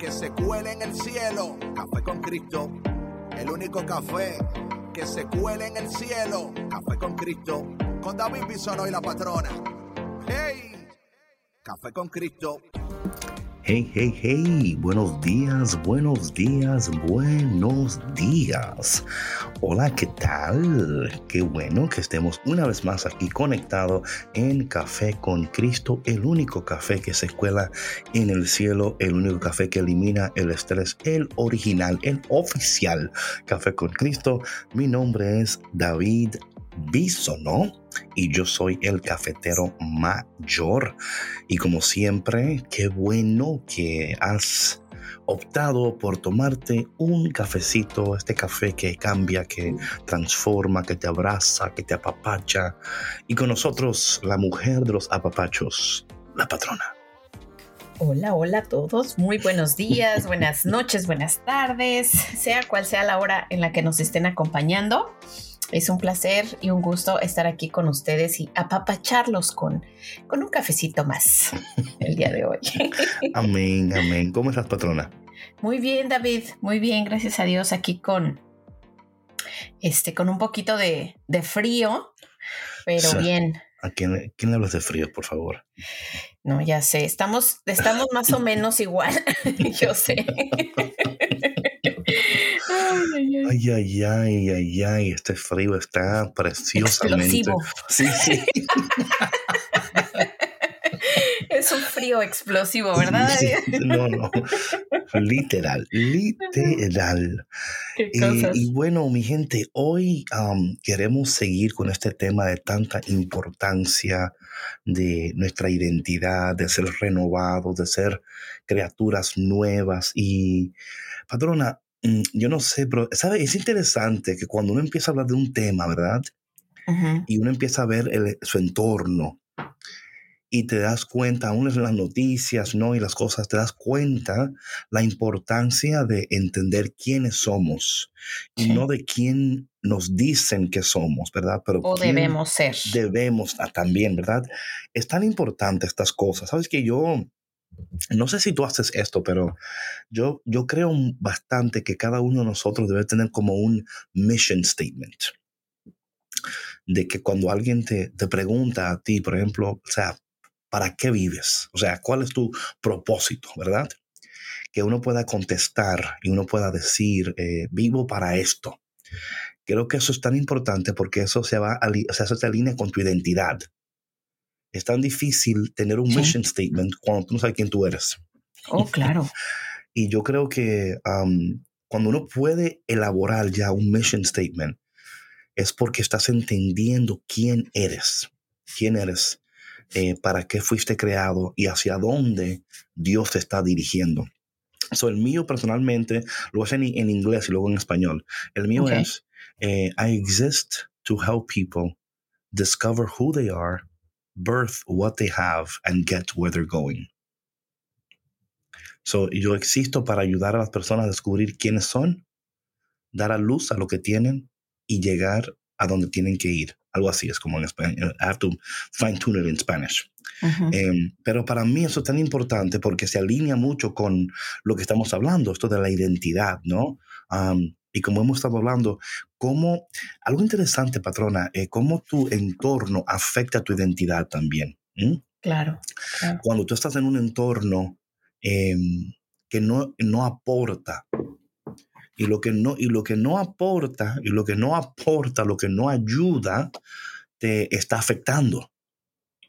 que se cuele en el cielo. Café con Cristo. El único café que se cuele en el cielo. Café con Cristo. Con David Bisono y la patrona. ¡Hey! Café con Cristo. Hey, hey, hey, buenos días, buenos días, buenos días. Hola, ¿qué tal? Qué bueno que estemos una vez más aquí conectados en Café con Cristo, el único café que se cuela en el cielo, el único café que elimina el estrés, el original, el oficial Café con Cristo. Mi nombre es David Bisono y yo soy el cafetero mayor. Y como siempre, qué bueno que has optado por tomarte un cafecito, este café que cambia, que transforma, que te abraza, que te apapacha. Y con nosotros, la mujer de los apapachos, la patrona. Hola, hola a todos. Muy buenos días, buenas noches, buenas tardes, sea cual sea la hora en la que nos estén acompañando. Es un placer y un gusto estar aquí con ustedes y apapacharlos con, con un cafecito más el día de hoy. amén, amén. ¿Cómo estás, patrona? Muy bien, David. Muy bien, gracias a Dios. Aquí con, este, con un poquito de, frío, pero bien. ¿A quién, quién le hablas de frío, por favor? No, ya sé. Estamos, estamos más o menos igual. Yo sé. Ay, ay, ay, ay, ay, este frío está preciosamente. Explosivo. Sí, sí. Frío explosivo, ¿verdad? no, no. Literal, literal. Eh, y bueno, mi gente, hoy queremos seguir con este tema de tanta importancia de nuestra identidad, de ser renovados, de ser criaturas nuevas. Y, patrona, Mm, yo no sé, pero, ¿sabes? Es interesante que cuando uno empieza a hablar de un tema, ¿verdad? Y uno empieza a ver su entorno y te das cuenta, aún en las noticias, ¿no? Y las cosas, te das cuenta la importancia de entender quiénes somos y no de quién nos dicen que somos, ¿verdad? Pero o debemos ser. Debemos también, ¿verdad? Es tan importante estas cosas. Sabes que yo no sé si tú haces esto, pero yo, yo creo bastante que cada uno de nosotros debe tener como un mission statement. De que cuando alguien te, te pregunta a ti, por ejemplo, o sea, ¿para qué vives? O sea, ¿cuál es tu propósito, verdad? Que uno pueda contestar y uno pueda decir, eh, vivo para esto. Creo que eso es tan importante porque eso se va a, o sea, eso se alinea con tu identidad es tan difícil tener un mission statement cuando tú no sabes quién tú eres. Oh, claro. y yo creo que cuando uno puede elaborar ya un mission statement, es porque estás entendiendo quién eres, quién eres, eh, para qué fuiste creado y hacia dónde Dios te está dirigiendo. So, el mío personalmente lo en, en, inglés y luego en español. El mío es, eh, I exist to help people discover who they are birth what they have and get where they're going. So, yo existo para ayudar a las personas a descubrir quiénes son, dar a luz a lo que tienen y llegar a donde tienen que ir. Algo así es como en español. I have to fine tune it in Spanish. Em, pero para mí eso es tan importante porque se alinea mucho con lo que estamos hablando, esto de la identidad, ¿no? y como hemos estado hablando, cómo, algo interesante, patrona, eh, cómo tu entorno afecta tu identidad también. Claro, Cuando tú estás en un entorno em, que no, no aporta, y lo que no, y lo que no aporta, y lo que no aporta, lo que no ayuda, te está afectando.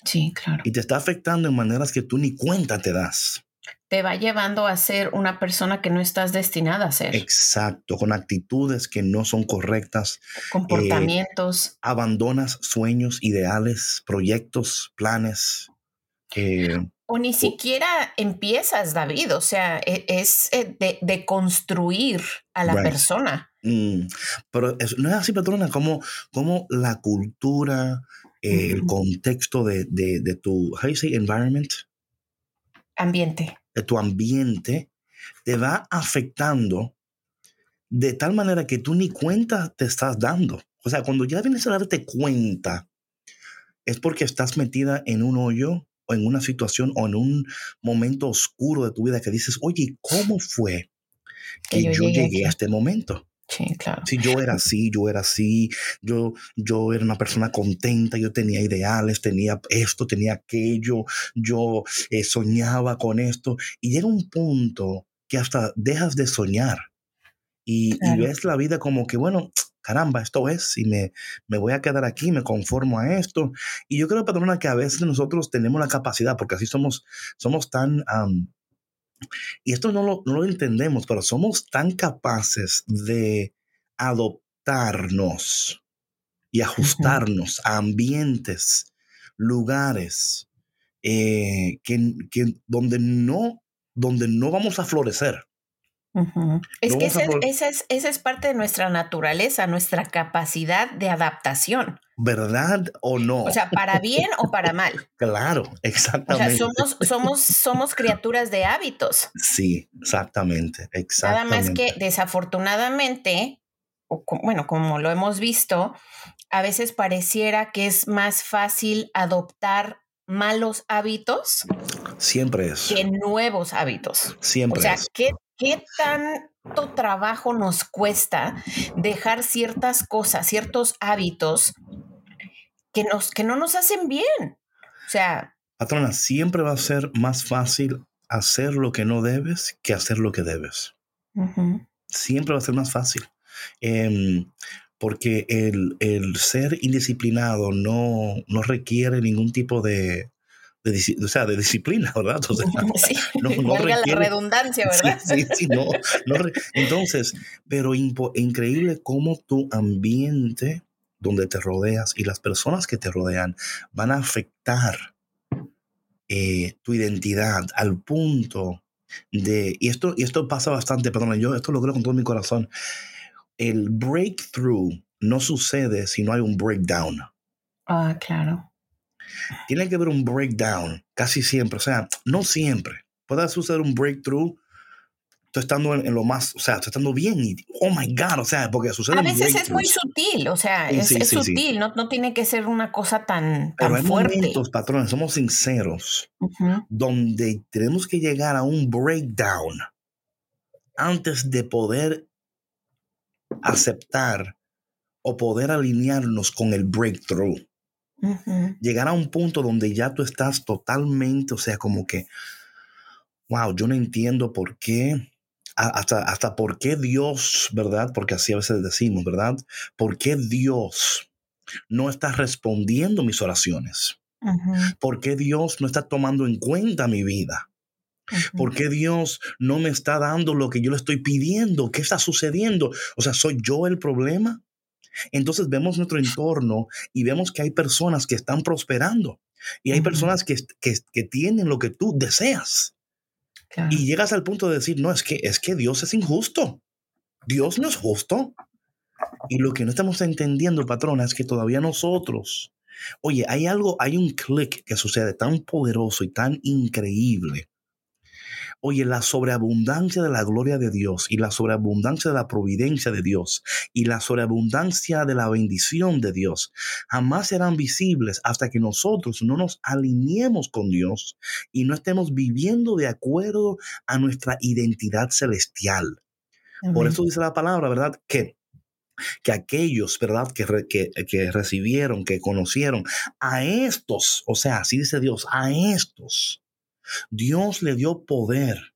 Sí, claro. Y te está afectando en maneras que tú ni cuenta te das. te va llevando a ser una persona que no estás destinada a ser. Exacto, con actitudes que no son correctas. Comportamientos. Eh, abandonas sueños, ideales, proyectos, planes. O ni siquiera empiezas, David, o sea, e, es, eh, de, construir a la persona. Mm, pero no es así, patrona, como, como la cultura, el contexto de, de, tu, how you say, environment? Ambiente. De tu ambiente te va afectando de tal manera que tú ni cuenta te estás dando. O sea, cuando ya vienes a darte cuenta, es porque estás metida en un hoyo en una situación o en un momento oscuro de tu vida que dices, oye, ¿cómo fue que, yo, llegué a este momento? Sí, claro. Si yo era así, yo era así, yo, yo era una persona contenta, yo tenía ideales, tenía esto, tenía aquello, yo eh, soñaba con esto. Y llega un punto que hasta dejas de soñar y, ves la vida como que, bueno, caramba, esto es, y me, me voy a quedar aquí, me conformo a esto. Y yo creo, patrona, que a veces nosotros tenemos la capacidad, porque así somos, somos tan y esto no lo, no lo entendemos, pero somos tan capaces de adoptarnos y ajustarnos a ambientes, lugares eh, que, que, donde, no, donde no vamos a florecer. Es que esa es, esa es, parte de nuestra naturaleza, nuestra capacidad de adaptación. ¿Verdad o no? O sea, para bien o para mal. Claro, exactamente. O sea, somos, somos, somos criaturas de hábitos. Sí, exactamente, exactamente. Nada más que desafortunadamente, o, bueno, como lo hemos visto, a veces pareciera que es más fácil adoptar malos hábitos. Siempre es. Que nuevos hábitos. Siempre o sea, ¿qué ¿qué tanto trabajo nos cuesta dejar ciertas cosas, ciertos hábitos que, nos, que no nos hacen bien? O sea... Patrona, siempre va a ser más fácil hacer lo que no debes que hacer lo que debes. Siempre va a ser más fácil. Em, porque el, el, ser indisciplinado no, no requiere ningún tipo de, de, o sea, de disciplina, ¿verdad? sí, no, la redundancia, ¿verdad? Sí, sí, no, entonces, pero increíble cómo tu ambiente donde te rodeas y las personas que te rodean van a afectar eh, tu identidad al punto de, y esto, y esto pasa bastante, perdón, yo esto lo creo con todo mi corazón, el breakthrough no sucede si no hay un breakdown. Ah, claro tiene que haber un breakdown casi siempre. O sea, no siempre. Puede suceder un breakthrough tú estando en, lo más, o sea, tú estando bien y, oh my God, o sea, porque sucede. A veces es muy sutil, o sea, es, sutil, no, no, tiene que ser una cosa tan, Pero hay momentos, patrones, somos sinceros, donde tenemos que llegar a un breakdown antes de poder aceptar o poder alinearnos con el breakthrough. Llegar a un punto donde ya tú estás totalmente, o sea, como que, wow, yo no entiendo por qué, hasta, hasta por qué Dios, ¿verdad? Porque así a veces decimos, ¿verdad? ¿Por qué Dios no está respondiendo mis oraciones? ¿Por qué Dios no está tomando en cuenta mi vida? ¿Por qué Dios no me está dando lo que yo le estoy pidiendo? ¿Qué está sucediendo? O sea, ¿soy yo el problema? Entonces vemos nuestro entorno y vemos que hay personas que están prosperando y hay personas que, que, tienen lo que tú deseas. Y llegas al punto de decir, no, es que, es que Dios es injusto. Dios no es justo. Y lo que no estamos entendiendo, patrona, es que todavía nosotros, oye, hay algo, hay un clic que sucede tan poderoso y tan increíble Oye, la sobreabundancia de la gloria de Dios y la sobreabundancia de la providencia de Dios y la sobreabundancia de la bendición de Dios jamás serán visibles hasta que nosotros no nos alineemos con Dios y no estemos viviendo de acuerdo a nuestra identidad celestial. Por eso dice la palabra, ¿verdad? Que que aquellos, ¿verdad? Que, que, que, recibieron, que conocieron a estos, o sea, así dice Dios, a estos Dios le dio poder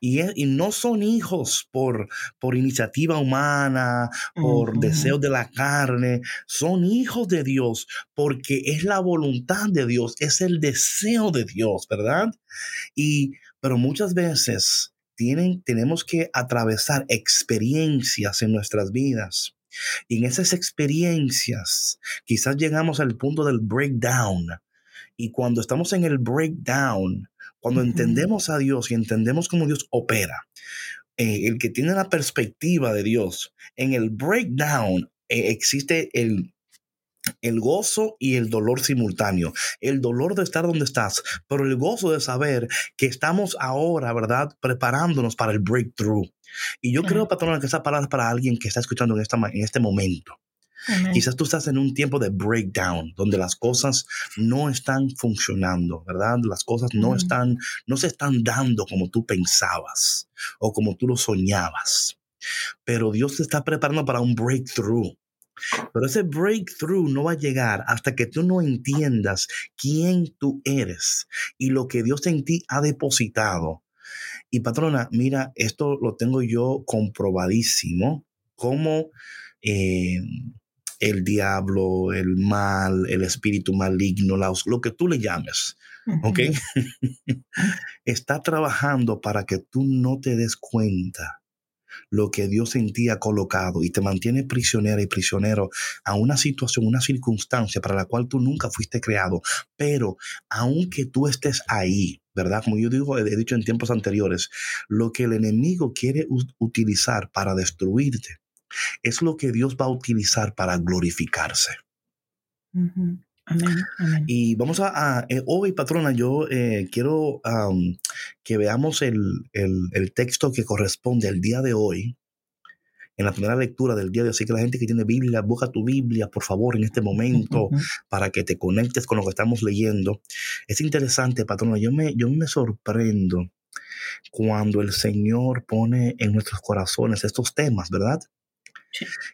Y, y, no son hijos por, por iniciativa humana, por deseo de la carne, son hijos de Dios porque es la voluntad de Dios, es el deseo de Dios, ¿verdad? Y, pero muchas veces tienen, tenemos que atravesar experiencias en nuestras vidas. Y en esas experiencias quizás llegamos al punto del breakdown. Y cuando estamos en el breakdown, cuando entendemos a Dios y entendemos cómo Dios opera, eh, el que tiene la perspectiva de Dios, en el breakdown eh, existe el, el gozo y el dolor simultáneo. El dolor de estar donde estás, pero el gozo de saber que estamos ahora, ¿verdad? Preparándonos para el breakthrough. Y yo creo, patrona, que esa palabra es para alguien que está escuchando en, esta, en este momento. Quizás tú estás en un tiempo de breakdown, donde las cosas no están funcionando, ¿verdad? Las cosas no están, no se están dando como tú pensabas o como tú lo soñabas. Pero Dios te está preparando para un breakthrough. Pero ese breakthrough no va a llegar hasta que tú no entiendas quién tú eres y lo que Dios en ti ha depositado. Y patrona, mira, esto lo tengo yo comprobadísimo, como eh, el diablo, el mal, el espíritu maligno, lo que tú le llames, ¿ok? Está trabajando para que tú no te des cuenta lo que Dios en ti ha colocado y te mantiene prisionera y prisionero a una situación, una circunstancia para la cual tú nunca fuiste creado. Pero aunque tú estés ahí, ¿verdad? Como yo digo, he dicho en tiempos anteriores, lo que el enemigo quiere utilizar para destruirte es lo que Dios va a utilizar para glorificarse. Amén, Y vamos a, eh, hoy, patrona, yo eh, quiero que veamos el, texto que corresponde al día de hoy, en la primera lectura del día de hoy. Así que la gente que tiene Biblia, busca tu Biblia, por favor, en este momento, para que te conectes con lo que estamos leyendo. Es interesante, patrona, yo me, yo me sorprendo cuando el Señor pone en nuestros corazones estos temas, ¿verdad?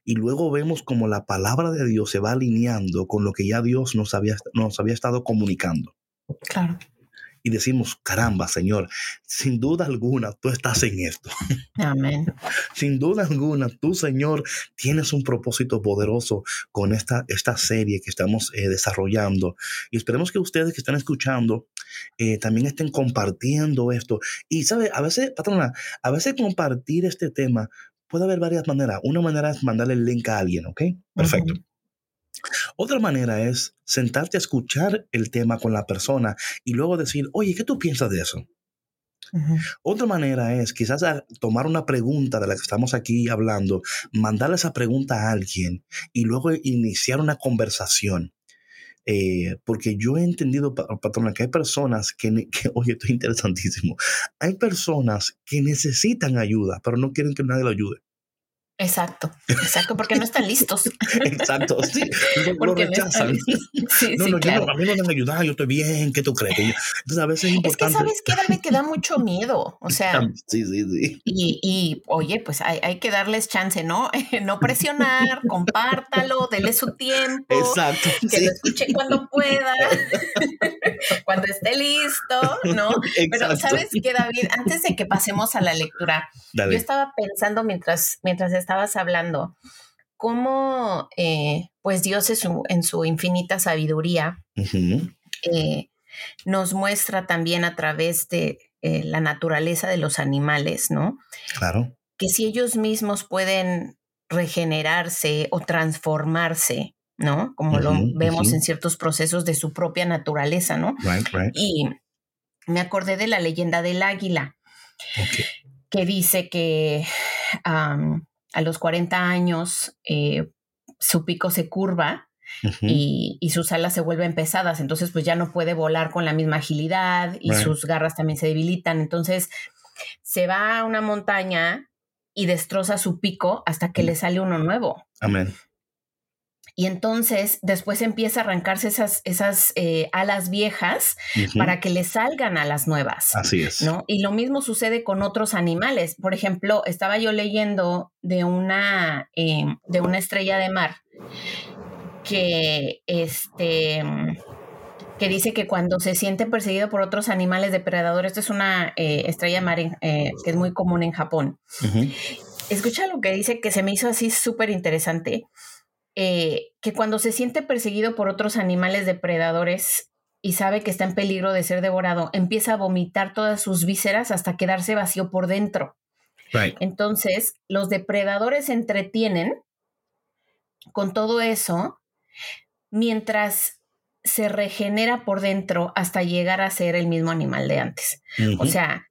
Y luego vemos como la palabra de Dios se va alineando con lo que ya Dios nos había, nos había estado comunicando. Claro. Y decimos, caramba, Señor, sin duda alguna, tú estás en esto. Amén. sin duda alguna, tú, Señor, tienes un propósito poderoso con esta, esta serie que estamos eh, desarrollando. Y esperemos que ustedes que están escuchando eh, también estén compartiendo esto. Y, ¿sabe? A veces, patrona, a veces compartir este tema puede haber varias maneras. Una manera es mandarle el link a alguien, ¿ok? Perfecto. Otra manera es sentarte a escuchar el tema con la persona y luego decir, oye, ¿qué tú piensas de eso? Otra manera es quizás tomar una pregunta de la que estamos aquí hablando, mandarle esa pregunta a alguien y luego iniciar una conversación. Eh, porque yo he entendido, patrona, que hay personas que, que, oye, esto es interesantísimo, hay personas que necesitan ayuda, pero no quieren que nadie lo ayude. Exacto, exacto, porque no están listos. exacto, sí, lo, rechazan. No, sí, no, no, claro. a mí no me han ayudado, yo estoy bien, ¿qué tú crees? Entonces a veces es importante. Es que sabes que da mucho miedo, o sea. Sí, sí, sí. Y, y oye, pues hay, hay, que darles chance, ¿no? no presionar, compártalo, dele su tiempo. Exacto. Que lo escuche cuando pueda, cuando esté listo, ¿no? Pero sabes que David, antes de que pasemos a la lectura, yo estaba pensando mientras, mientras estabas hablando, cómo eh, pues Dios en su, infinita sabiduría eh, nos muestra también a través de eh, la naturaleza de los animales, ¿no? Claro. Que si ellos mismos pueden regenerarse o transformarse, ¿no? Como lo vemos en ciertos procesos de su propia naturaleza, ¿no? Y me acordé de la leyenda del águila, que dice que a los 40 años eh, su pico se curva y, sus alas se vuelven pesadas, entonces pues ya no puede volar con la misma agilidad y sus garras también se debilitan, entonces se va a una montaña y destroza su pico hasta que le sale uno nuevo. Amén. Y entonces después empieza a arrancarse esas, esas eh, alas viejas para que le salgan alas nuevas. Así es. ¿no? Y lo mismo sucede con otros animales. Por ejemplo, estaba yo leyendo de una, em, de una estrella de mar que, este, que dice que cuando se siente perseguido por otros animales depredadores, esto es una eh, estrella mar eh, que es muy común en Japón. Escucha lo que dice que se me hizo así súper interesante, eh, que cuando se siente perseguido por otros animales depredadores y sabe que está en peligro de ser devorado, empieza a vomitar todas sus vísceras hasta quedarse vacío por dentro. Entonces, los depredadores se entretienen con todo eso mientras se regenera por dentro hasta llegar a ser el mismo animal de antes. O sea,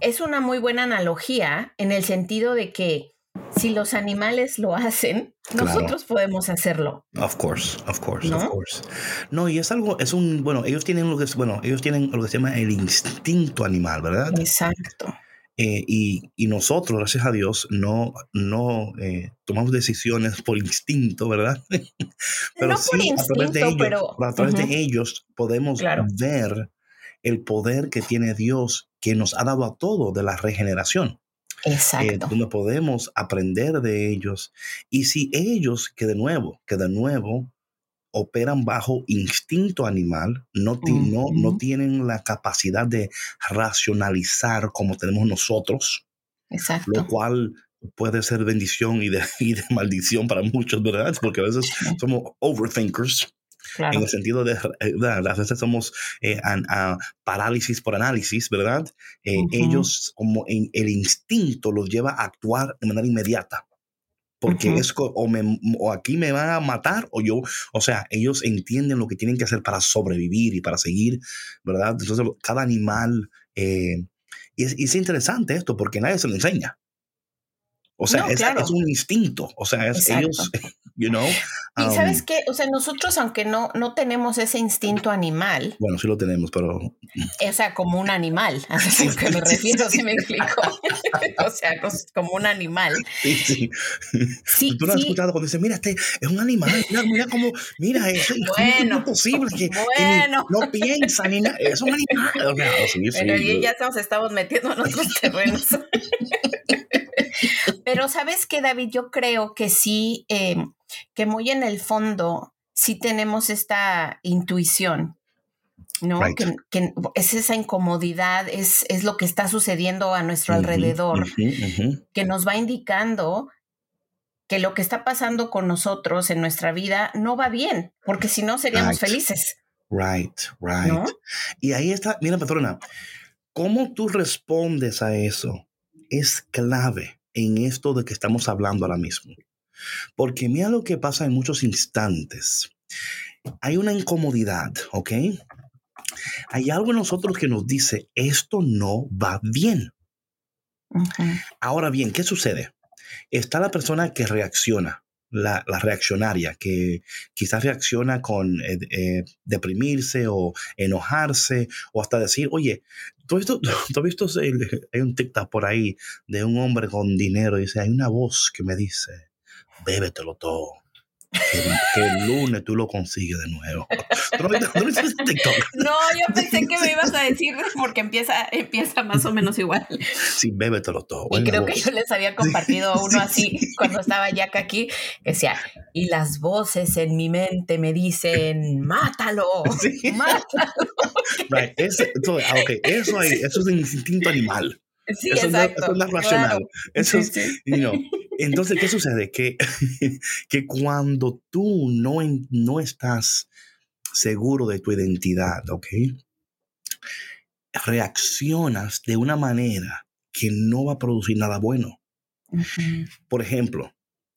es una muy buena analogía en el sentido de que si los animales lo hacen, nosotros podemos hacerlo. Of course, of course, ¿No? of course. No, y es algo, es un, bueno, ellos tienen lo que es, bueno, ellos tienen lo que se llama el instinto animal, ¿verdad? Exacto. Eh, y, y, nosotros, gracias a Dios, no, no eh, tomamos decisiones por instinto, ¿verdad? pero no sí, por instinto, a través de ellos, pero... a través de ellos podemos ver el poder que tiene Dios que nos ha dado a todo de la regeneración. Eh, Exacto. donde podemos aprender de ellos. Y si ellos, que de nuevo, que de nuevo operan bajo instinto animal, no, no, no tienen la capacidad de racionalizar como tenemos nosotros, Exacto. lo cual puede ser bendición y de, y de maldición para muchos, ¿verdad? Porque a veces somos overthinkers. En el sentido de, eh, a veces somos eh, parálisis por análisis, ¿verdad? Eh, ellos, como en, el instinto, los lleva a actuar de manera inmediata. Porque es o, me, o, aquí me van a matar o yo, o sea, ellos entienden lo que tienen que hacer para sobrevivir y para seguir, ¿verdad? Entonces, cada animal, y es, es, interesante esto porque nadie se lo enseña. O sea, es, es, un instinto. O sea, es, ellos, you know. y sabes um, qué, o sea, nosotros aunque no, no tenemos ese instinto animal. Bueno, sí lo tenemos, pero. O sea, como un animal, a es que me refiero, si me explico. o sea, como un animal. Sí, sí. sí Tú lo has sí. escuchado cuando dices, mira, este es un animal, mira, mira cómo, mira, eso bueno, es posible que, bueno. que ni, no piensa ni nada, es un animal. O sea, sí, Pero ya nos estamos metiendo en otros terrenos. Pero sabes que, David, yo creo que sí, eh, que muy en el fondo sí tenemos esta intuición, ¿no? Right. Que, que, es esa incomodidad, es, es, lo que está sucediendo a nuestro uh -huh, alrededor, uh -huh, uh -huh. que nos va indicando que lo que está pasando con nosotros en nuestra vida no va bien, porque si no seríamos right. felices. Right, right. ¿No? Y ahí está, mira, patrona, cómo tú respondes a eso es clave en esto de que estamos hablando ahora mismo. Porque mira lo que pasa en muchos instantes. Hay una incomodidad, ¿ok? Hay algo en nosotros que nos dice, esto no va bien. -huh. Ahora bien, ¿qué sucede? Está la persona que reacciona, la, la reaccionaria, que quizás reacciona con eh, eh, deprimirse o enojarse o hasta decir, oye, ¿tú has visto, tú has visto hay un TikTok por ahí de un hombre con dinero y dice, hay una voz que me dice, bébetelo todo. Que, el lunes tú lo consigues de nuevo. ¿No, ¿No, no, yo pensé que me ibas a decir porque empieza, empieza más o menos igual. Sí, bébetelo todo. Y creo voz. que yo les había compartido uno así sí, cuando estaba Jack aquí, que decía, y las voces en mi mente me dicen, mátalo, sí. mátalo. Right. Eso, eso, ah, okay. eso, hay, eso es un instinto animal. Sí, eso, exacto. No, eso es racional. Claro. Eso sí, es, sí. you know, entonces, ¿qué sucede? Que, que cuando tú no, no estás seguro de tu identidad, ¿ok? Reaccionas de una manera que no va a producir nada bueno. Uh -huh. Por ejemplo,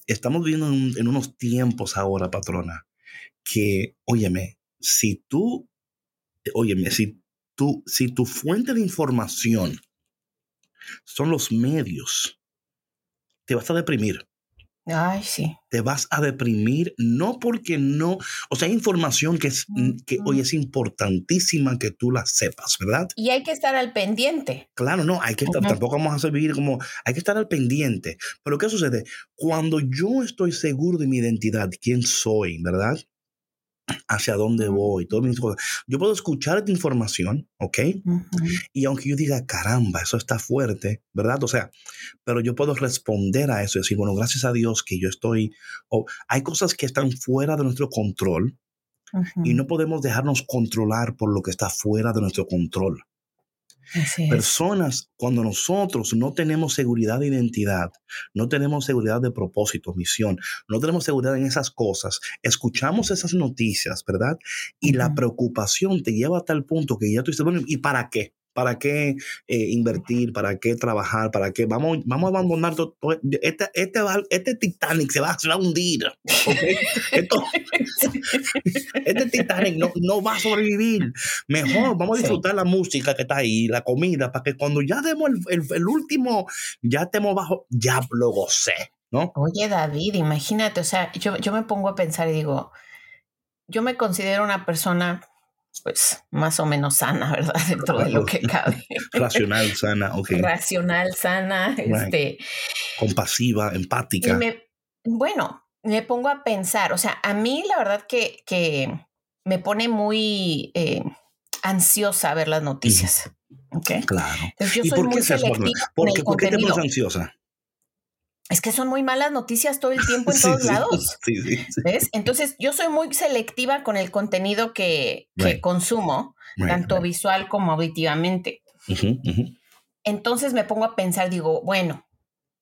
estamos viviendo en, en, unos tiempos ahora, patrona, que, óyeme, si tú, óyeme, si tú, si tu fuente de información son los medios, te vas a deprimir. Ay, sí. Te vas a deprimir, no porque no, o sea, hay información que es, que hoy es importantísima que tú la sepas, ¿verdad? Y hay que estar al pendiente. Claro, no, hay que estar, uh -huh. tampoco vamos a vivir como, hay que estar al pendiente. Pero ¿qué sucede? Cuando yo estoy seguro de mi identidad, quién soy, ¿verdad? Hacia dónde voy, todo mis cosas. Yo puedo escuchar esta información, ¿ok? Uh -huh. Y aunque yo diga, caramba, eso está fuerte, ¿verdad? O sea, pero yo puedo responder a eso y decir, bueno, gracias a Dios que yo estoy, o hay cosas que están fuera de nuestro control, y no podemos dejarnos controlar por lo que está fuera de nuestro control. Personas, cuando nosotros no tenemos seguridad de identidad, no tenemos seguridad de propósito, misión, no tenemos seguridad en esas cosas, escuchamos esas noticias, ¿verdad? Y la preocupación te lleva a tal punto que ya tú dices, bueno, ¿y para qué? ¿Para qué eh, invertir? ¿Para qué trabajar? ¿Para qué? Vamos, vamos a abandonar todo. Este, este, este, Titanic se va, a hundir. este Titanic no, no, va a sobrevivir. Mejor vamos a disfrutar la música que está ahí, la comida, para que cuando ya demos el, el, último, ya estemos bajo, ya lo gocé. ¿no? Oye, David, imagínate, o sea, yo, yo me pongo a pensar y digo, yo me considero una persona pues más o menos sana, ¿verdad? Dentro de lo que cabe. Racional, sana, ok. Racional, sana, este. Compasiva, empática. bueno, me pongo a pensar, o sea, a mí la verdad que, que me pone muy eh, ansiosa ver las noticias. Claro. ¿Y por qué, ¿Por qué te pones ansiosa? Es que son muy malas noticias todo el tiempo en todos lados. Sí, sí, ¿Ves? Entonces, yo soy muy selectiva con el contenido que, consumo, tanto visual como auditivamente. Entonces me pongo a pensar, digo, bueno,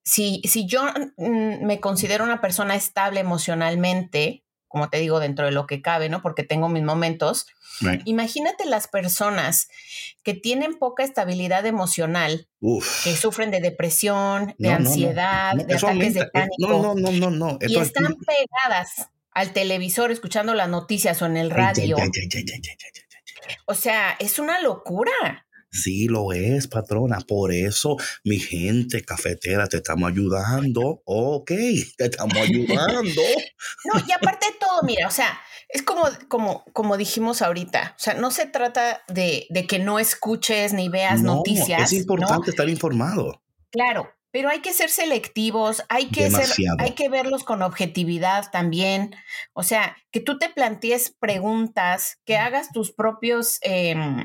si, si yo mm, me considero una persona estable emocionalmente, como te digo, dentro de lo que cabe, ¿no? Porque tengo mis momentos. Imagínate las personas que tienen poca estabilidad emocional, que sufren de depresión, de ansiedad, de ataques de pánico. No, no, no, no, Y están pegadas al televisor escuchando las noticias o en el radio. o sea, es una locura. Sí, lo es, patrona. Por eso, mi gente cafetera, te estamos ayudando. Ok, te estamos ayudando. no, y aparte de todo, mira, o sea, es como, como, como dijimos ahorita. O sea, no se trata de, que no escuches ni veas noticias. Es importante estar informado. Claro, pero hay que ser selectivos, hay que ser, hay que verlos con objetividad también. O sea, que tú te plantees preguntas, que hagas tus propios em,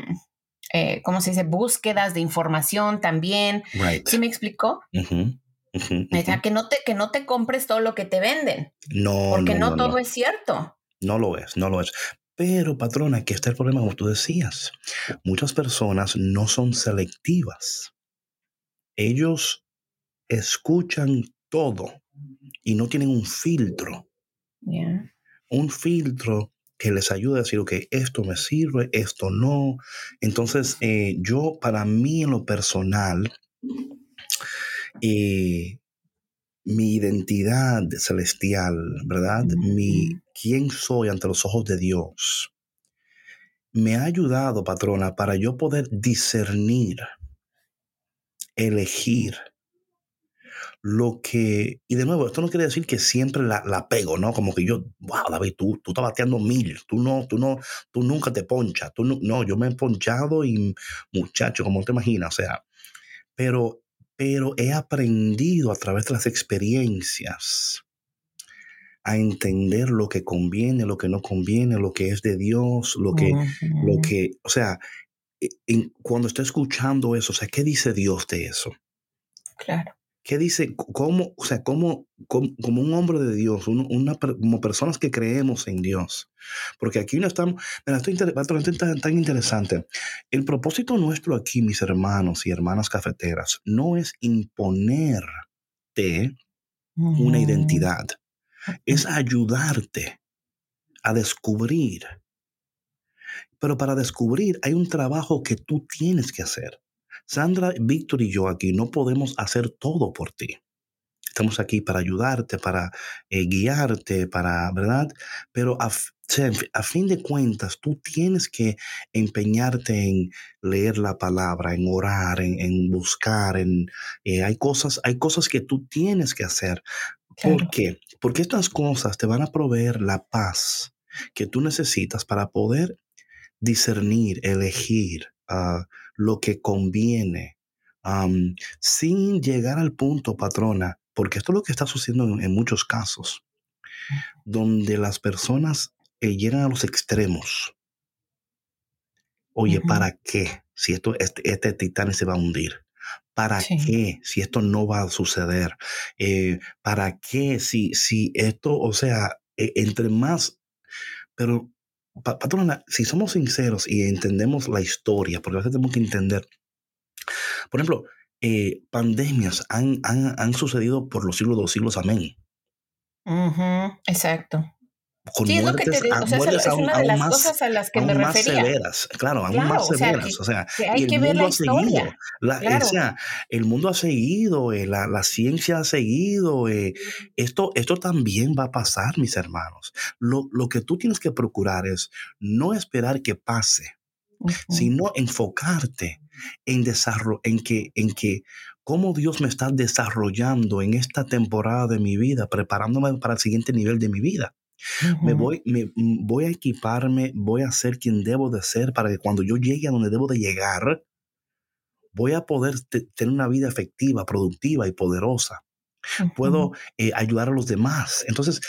eh, ¿cómo se dice? Búsquedas de información también. ¿Sí me explicó? o sea, que no, te, que no te compres todo lo que te venden. No, Porque no, todo es cierto. No lo es, no lo es. Pero, patrona, aquí está el problema, como tú decías. Muchas personas no son selectivas. Ellos escuchan todo y no tienen un filtro. Un filtro que les ayude a decir, ok, esto me sirve, esto no. Entonces, eh, yo, para mí en lo personal, eh, mi identidad celestial, ¿verdad? Mi quién soy ante los ojos de Dios, me ha ayudado, patrona, para yo poder discernir, elegir lo que, y de nuevo, esto no quiere decir que siempre la, la pego, ¿no? Como que yo, wow, David, tú, tú estás bateando mil, tú no, tú no, tú nunca te ponchas, tú no, no, yo me he ponchado y muchacho, como te imaginas, o sea, pero, pero he aprendido a través de las experiencias a entender lo que conviene, lo que no conviene, lo que es de Dios, lo que, lo que, o sea, e, cuando estoy escuchando eso, o sea, ¿qué dice Dios de eso? Claro. ¿Qué dice? ¿Cómo, o sea, cómo, como, un hombre de Dios, una, como personas que creemos en Dios? Porque aquí no estamos, esto es tan, tan interesante. El propósito nuestro aquí, mis hermanos y hermanas cafeteras, no es imponerte una identidad, es ayudarte a descubrir. Pero para descubrir hay un trabajo que tú tienes que hacer. Sandra, Víctor y yo aquí no podemos hacer todo por ti. Estamos aquí para ayudarte, para eh, guiarte, para, ¿verdad? Pero a, fin de cuentas, tú tienes que empeñarte en leer la palabra, en orar, en, buscar, en, eh, hay, cosas, hay cosas que tú tienes que hacer. ¿Por qué? Porque estas cosas te van a proveer la paz que tú necesitas para poder discernir, elegir, uh, lo que conviene, sin llegar al punto, patrona, porque esto es lo que está sucediendo en, muchos casos, donde las personas eh, llegan a los extremos. Oye, ¿para qué? Si esto, este, este titán se va a hundir. ¿Para qué? Si esto no va a suceder. Eh, ¿Para qué? Si, si esto, o sea, e, entre más, pero patrona, si somos sinceros y entendemos la historia, porque a veces tenemos que entender, por ejemplo, eh, pandemias han, han, han, sucedido por los siglos de los siglos, amén. exacto con sí, muertes, es, o sea, es una de las más, cosas a las que me más severas, claro, aún más severas. O sea, hay que ver la historia. La, claro. o sea, el mundo ha seguido, eh, la, la, ciencia ha seguido. Eh, esto, esto también va a pasar, mis hermanos. Lo, lo que tú tienes que procurar es no esperar que pase, uh -huh. sino enfocarte en desarrollo, en que, en que cómo Dios me está desarrollando en esta temporada de mi vida, preparándome para el siguiente nivel de mi vida. Me voy, me, mm, voy a equiparme, voy a ser quien debo de ser para que cuando yo llegue a donde debo de llegar, voy a poder tener una vida efectiva, productiva y poderosa. Puedo eh, ayudar a los demás. Entonces,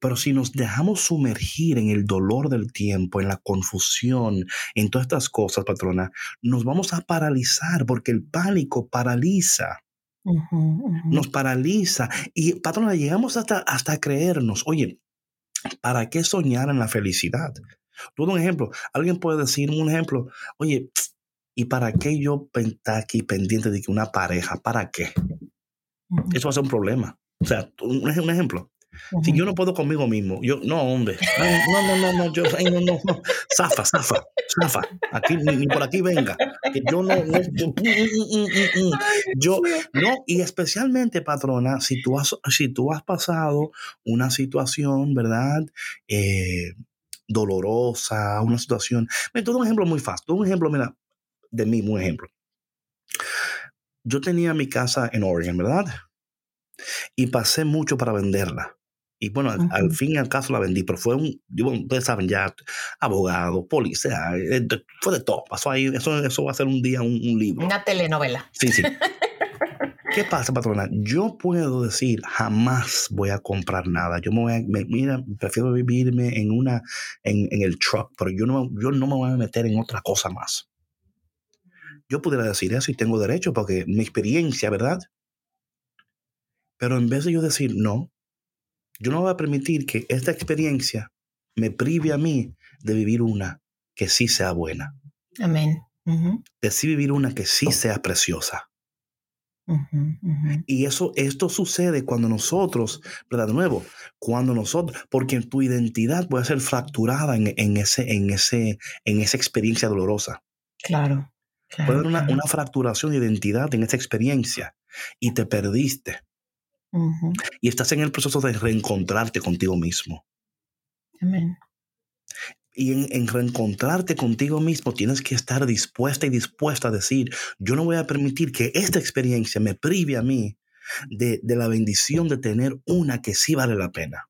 pero si nos dejamos sumergir en el dolor del tiempo, en la confusión, en todas estas cosas, patrona, nos vamos a paralizar porque el pánico paraliza. Uh -huh, uh -huh. Nos paraliza. Y, patrona, llegamos hasta, hasta creernos, oye, ¿Para qué soñar en la felicidad? Todo un ejemplo. Alguien puede decir un ejemplo, oye, ¿y para qué yo estar aquí pendiente de que una pareja? ¿Para qué? Eso va a ser un problema. O sea, un, ejemplo. Si yo no puedo conmigo mismo, yo, no, hombre, no, no, no, no, yo, no, no, no, zafa, zafa, zafa, aquí, ni, ni por aquí venga, que yo no, no yo, mm, mm, mm, yo, no, y especialmente, patrona, si tú has, si tú has pasado una situación, ¿verdad? Eh, dolorosa, una situación, me todo un ejemplo muy fácil, un ejemplo, mira, de mí, un ejemplo. Yo tenía mi casa en Oregon, ¿verdad? Y pasé mucho para venderla. Y bueno, al, fin y al caso la vendí, pero fue un, ustedes saben ya, abogado, policía, eh, fue de todo. Pasó ahí, eso, eso va a ser un día un, un libro. Una telenovela. Sí, sí. ¿Qué pasa, patrona? Yo puedo decir, jamás voy a comprar nada. Yo me voy a, me, mira, prefiero vivirme en una, en, en, el truck, pero yo no, yo no me voy a meter en otra cosa más. Yo pudiera decir eso y tengo derecho porque mi experiencia, ¿verdad? Pero en vez de yo decir, no, yo no voy a permitir que esta experiencia me prive a mí de vivir una que sí sea buena. Amén. Uh -huh. De sí vivir una que sí sea preciosa. Uh -huh, uh -huh. Y eso, esto sucede cuando nosotros, ¿verdad? De nuevo, cuando nosotros, porque tu identidad puede ser fracturada en, en, ese, en, ese, en esa experiencia dolorosa. Claro. claro puede haber una, claro. una fracturación de identidad en esa experiencia y te perdiste. Uh -huh. Y estás en el proceso de reencontrarte contigo mismo. Amén. Y en, en, reencontrarte contigo mismo tienes que estar dispuesta y dispuesta a decir, yo no voy a permitir que esta experiencia me prive a mí de, de la bendición de tener una que sí vale la pena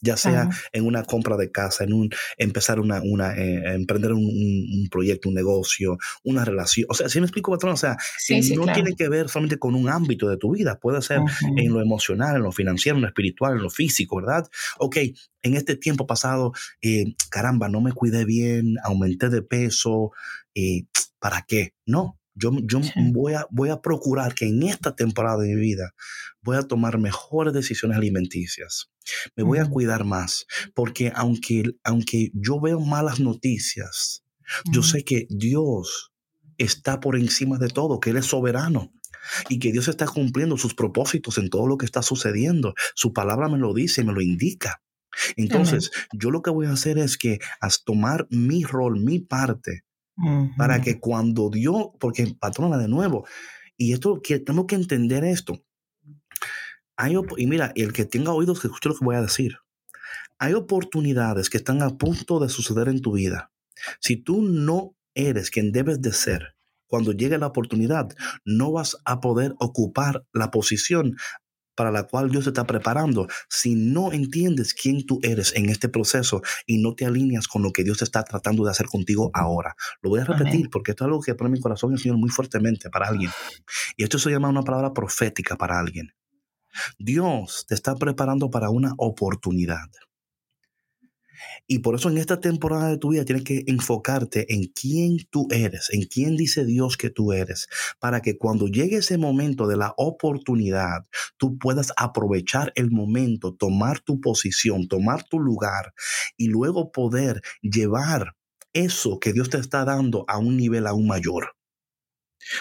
ya sea en una compra de casa, en un empezar una, una eh, emprender un, un, proyecto, un negocio, una relación. O sea, si me explico, patrón, o sea, sí, sí, no claro. tiene que ver solamente con un ámbito de tu vida, puede ser en lo emocional, en lo financiero, en lo espiritual, en lo físico, ¿verdad? Ok, en este tiempo pasado, eh, caramba, no me cuidé bien, aumenté de peso, eh, ¿para qué? No, yo, yo sí. voy, a, voy a procurar que en esta temporada de mi vida voy a tomar mejores decisiones alimenticias. Me voy a cuidar más, porque aunque, aunque yo veo malas noticias, yo sé que Dios está por encima de todo, que Él es soberano y que Dios está cumpliendo sus propósitos en todo lo que está sucediendo. Su palabra me lo dice, me lo indica. Entonces, yo lo que voy a hacer es que a tomar mi rol, mi parte, uh -huh. para que cuando Dios, porque patrona de nuevo, y esto que tenemos que entender esto. Hay, y mira, el que tenga oídos que escuche lo que voy a decir. Hay oportunidades que están a punto de suceder en tu vida. Si tú no eres quien debes de ser, cuando llegue la oportunidad, no vas a poder ocupar la posición para la cual Dios te está preparando si no entiendes quién tú eres en este proceso y no te alineas con lo que Dios está tratando de hacer contigo ahora. Lo voy a repetir Amén. porque esto es algo que pone mi corazón el Señor muy fuertemente para alguien. Y esto se llama una palabra profética para alguien. Dios te está preparando para una oportunidad. Y por eso en esta temporada de tu vida tienes que enfocarte en quién tú eres, en quién dice Dios que tú eres, para que cuando llegue ese momento de la oportunidad, tú puedas aprovechar el momento, tomar tu posición, tomar tu lugar y luego poder llevar eso que Dios te está dando a un nivel aún mayor.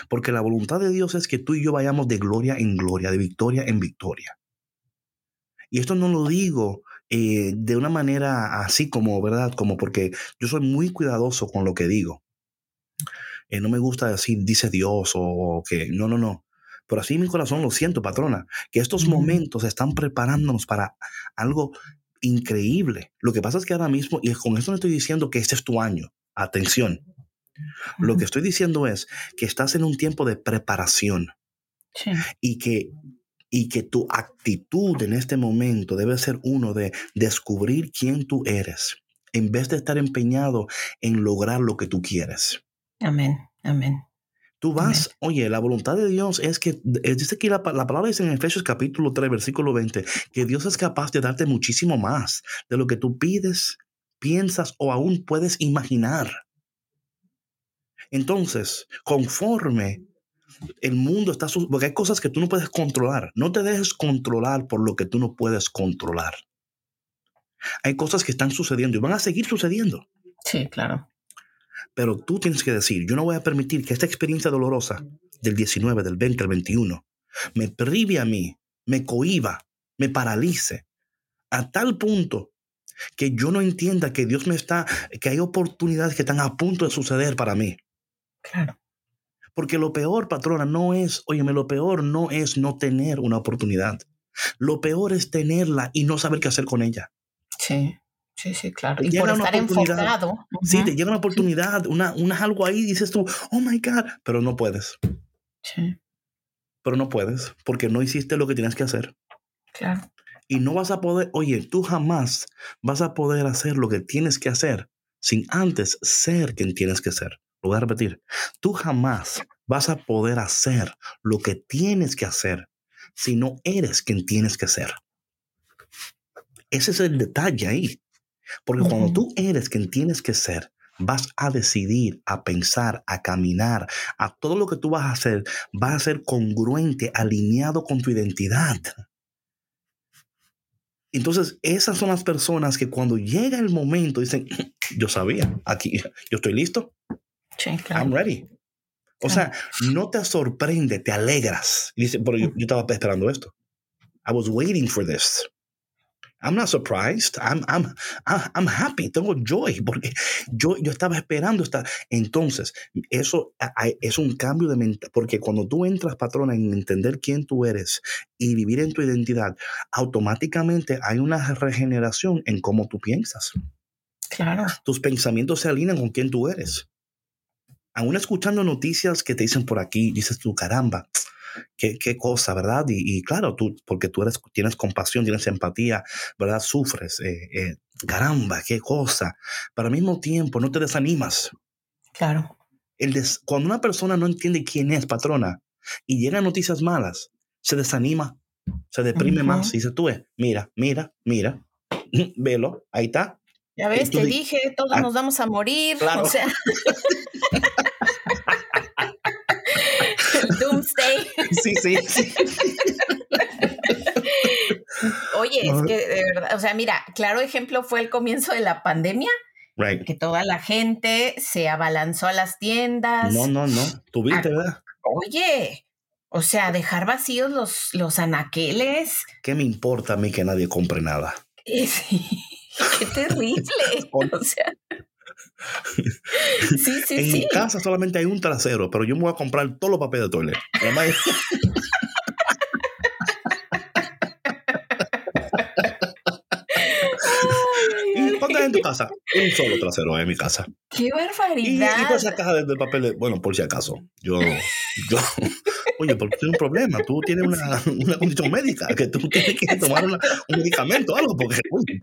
Porque la voluntad de Dios es que tú y yo vayamos de gloria en gloria, de victoria en victoria. Y esto no lo digo eh, de una manera así como, ¿verdad? Como porque yo soy muy cuidadoso con lo que digo. Eh, no me gusta decir, dice Dios o que, no, no, no. Pero así mi corazón lo siento, patrona, que estos momentos están preparándonos para algo increíble. Lo que pasa es que ahora mismo, y con esto no estoy diciendo que este es tu año, atención. Lo que estoy diciendo es que estás en un tiempo de preparación. Y que y que tu actitud en este momento debe ser uno de descubrir quién tú eres, en vez de estar empeñado en lograr lo que tú quieres. Amén, amén. Tú vas, oye, la voluntad de Dios es que, dice aquí la, la, palabra dice en Efesios capítulo 3, versículo 20, que Dios es capaz de darte muchísimo más de lo que tú pides, piensas o aún puedes imaginar. Entonces, conforme el mundo está, porque hay cosas que tú no puedes controlar. No te dejes controlar por lo que tú no puedes controlar. Hay cosas que están sucediendo y van a seguir sucediendo. Sí, claro. Pero tú tienes que decir, yo no voy a permitir que esta experiencia dolorosa del 19, del 20, del 21, me prive a mí, me cohiba, me paralice, a tal punto que yo no entienda que Dios me está, que hay oportunidades que están a punto de suceder para mí. Claro. Porque lo peor, patrona, no es, óyeme, lo peor no es no tener una oportunidad. Lo peor es tenerla y no saber qué hacer con ella. Sí, sí, sí, claro. y por estar enfocado. Sí, te llega una oportunidad, una, una algo ahí, dices tú, oh my God, pero no puedes. Sí. Pero no puedes porque no hiciste lo que tienes que hacer. Claro. Y no vas a poder, oye, tú jamás vas a poder hacer lo que tienes que hacer sin antes ser quien tienes que ser. Lo voy a repetir. Tú jamás vas a poder hacer lo que tienes que hacer si no eres quien tienes que ser. Ese es el detalle ahí. Porque cuando tú eres quien tienes que ser, vas a decidir, a pensar, a caminar, a todo lo que tú vas a hacer, va a ser congruente, alineado con tu identidad. Entonces, esas son las personas que cuando llega el momento dicen, yo sabía, aquí, yo estoy listo, I'm ready. O sea, no te sorprende, te alegras. dice, pero yo, estaba esperando esto. I was waiting for this. I'm not surprised. I'm, I'm, I'm happy. Tengo joy porque yo, yo estaba esperando esta. Entonces, eso es un cambio de mente. Porque cuando tú entras, patrona, en entender quién tú eres y vivir en tu identidad, automáticamente hay una regeneración en cómo tú piensas. Claro. Tus pensamientos se alinean con quién tú eres aún escuchando noticias que te dicen por aquí, dices tú, caramba, qué, qué cosa, ¿verdad? Y, claro, tú, porque tú eres, tienes compasión, tienes empatía, ¿verdad? Sufres, eh, eh, caramba, qué cosa. Pero al mismo tiempo no te desanimas. Claro. El cuando una persona no entiende quién es patrona y llegan noticias malas, se desanima, se deprime más. Y dice tú, eh, mira, mira, mira, velo, ahí está. Ya ves, te dije, todos ah, nos vamos a morir. Claro. O sea. Doomsday. Sí, sí, Oye, es que de verdad, o sea, mira, claro ejemplo fue el comienzo de la pandemia. Right. Que toda la gente se abalanzó a las tiendas. No, no, no. Tuviste, ¿verdad? Oye, o sea, dejar vacíos los, los anaqueles. ¿Qué me importa a mí que nadie compre nada? Sí, qué terrible. o sea. Sí, sí, en mi casa solamente hay un trasero, pero yo me voy a comprar todos los papeles de toilet. ¿Y cuántas en tu casa? Un solo trasero en mi casa. ¡Qué barbaridad! Y, y esa caja de, papel, bueno, por si acaso, yo, yo, oye, porque tienes un problema, tú tienes una, una condición médica, que tú tienes que tomar un medicamento, algo, porque, oye,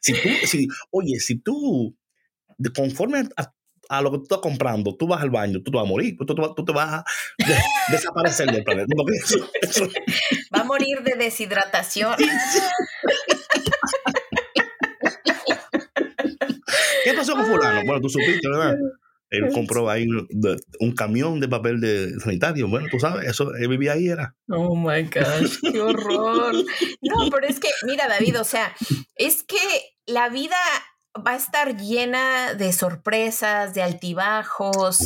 si tú, si, oye, si tú conforme a, lo que tú estás comprando, tú vas al baño, tú te vas a morir, tú, te vas a desaparecer del planeta. Va a morir de deshidratación. ¿Qué pasó con fulano? Bueno, tú supiste, ¿verdad? Él compró ahí un camión de papel de sanitario. Bueno, tú sabes, eso, él vivía ahí, era. Oh my gosh, qué horror. No, pero es que, mira, David, o sea, es que la vida va a estar llena de sorpresas, de altibajos,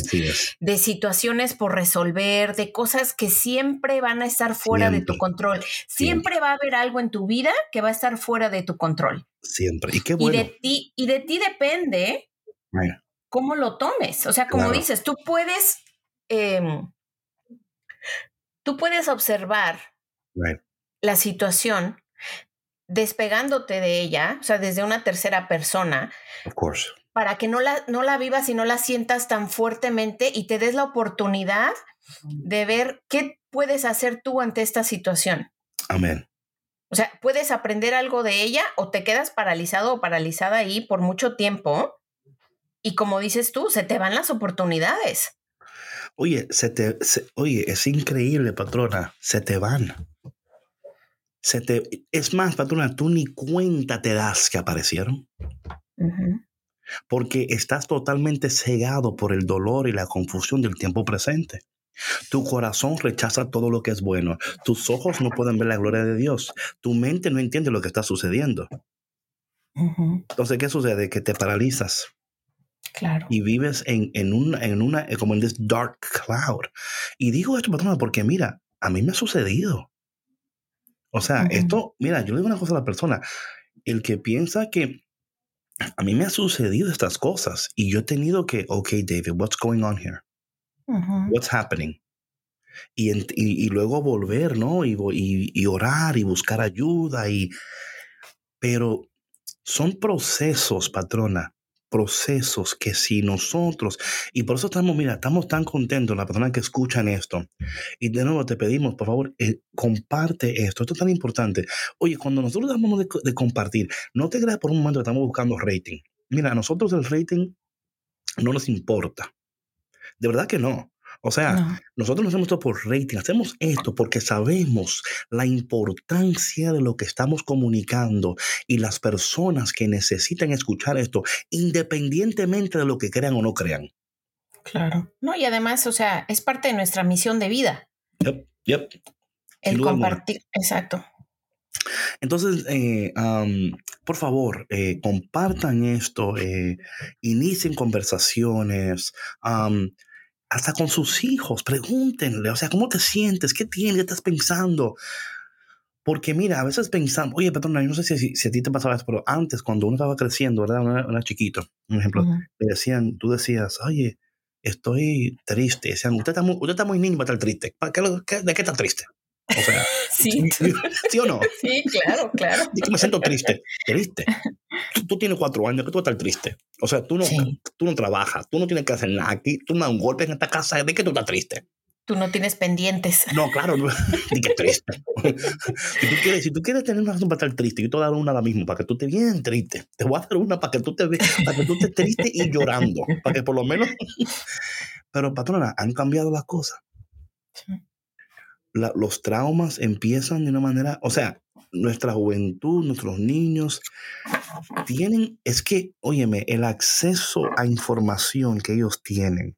de situaciones por resolver, de cosas que siempre van a estar fuera de tu control. Siempre, va a haber algo en tu vida que va a estar fuera de tu control. Siempre. Y qué bueno. Y de ti, y de ti depende cómo lo tomes. O sea, como dices, tú puedes, em, tú puedes observar la situación despegándote de ella, o sea, desde una tercera persona. Of course. Para que no la, no la vivas y no la sientas tan fuertemente y te des la oportunidad de ver qué puedes hacer tú ante esta situación. Amén. O sea, puedes aprender algo de ella o te quedas paralizado o paralizada ahí por mucho tiempo. Y como dices tú, se te van las oportunidades. Oye, se te, oye, es increíble, patrona, se te van se te, es más, patrona, tú ni cuenta te das que aparecieron. Porque estás totalmente cegado por el dolor y la confusión del tiempo presente. Tu corazón rechaza todo lo que es bueno. Tus ojos no pueden ver la gloria de Dios. Tu mente no entiende lo que está sucediendo. Entonces, ¿qué sucede? Que te paralizas. Claro. Y vives en, en, una, en una, como en this dark cloud. Y digo esto, patrona, porque mira, a mí me ha sucedido. O sea, esto, mira, yo le digo una cosa a la persona, el que piensa que a mí me ha sucedido estas cosas y yo he tenido que, ok, David, what's going on here? What's happening? Y, y, luego volver, ¿no? Y, y, orar y buscar ayuda. Y, pero son procesos, patrona, procesos que si nosotros, y por eso estamos, mira, estamos tan contentos, las personas que escuchan esto, y de nuevo te pedimos, por favor, eh, comparte esto, esto es tan importante. Oye, cuando nosotros damos de, de, compartir, no te creas por un momento que estamos buscando rating. Mira, a nosotros el rating no nos importa. De verdad que no. O sea, nosotros no hacemos esto por rating, hacemos esto porque sabemos la importancia de lo que estamos comunicando y las personas que necesitan escuchar esto, independientemente de lo que crean o no crean. Claro. No, y además, o sea, es parte de nuestra misión de vida. Yep, yep. El compartir, exacto. Entonces, eh, por favor, eh, compartan esto, eh, inicien conversaciones hasta con sus hijos, pregúntenle, o sea, ¿cómo te sientes? ¿Qué tienes? ¿Qué estás pensando? Porque mira, a veces pensamos, oye, perdona, yo no sé si, si, a ti te pasaba eso, pero antes, cuando uno estaba creciendo, ¿verdad? Uno era, chiquito, un ejemplo, le decían, tú decías, oye, estoy triste. Decían, usted está muy, usted está muy niño para estar triste. ¿Qué, ¿De qué está triste? O sea, sí. ¿sí o no? Sí, claro, claro. Yo me siento triste. Triste. Tú, tienes cuatro años, que tú vas a estar triste. O sea, tú no, tú no trabajas, tú no tienes que hacer nada aquí, tú me das un golpe en esta casa, ¿de qué tú estás triste? Tú no tienes pendientes. No, claro, no, que triste. si, tú quieres, si tú quieres tener una razón para estar triste, yo te voy a dar una ahora mismo, para que tú estés bien triste. Te voy a dar una para que tú, te, para que tú estés triste y llorando, para que por lo menos... Pero, patrona, han cambiado las cosas. los traumas empiezan de una manera, o sea, nuestra juventud, nuestros niños, tienen, es que, óyeme, el acceso a información que ellos tienen,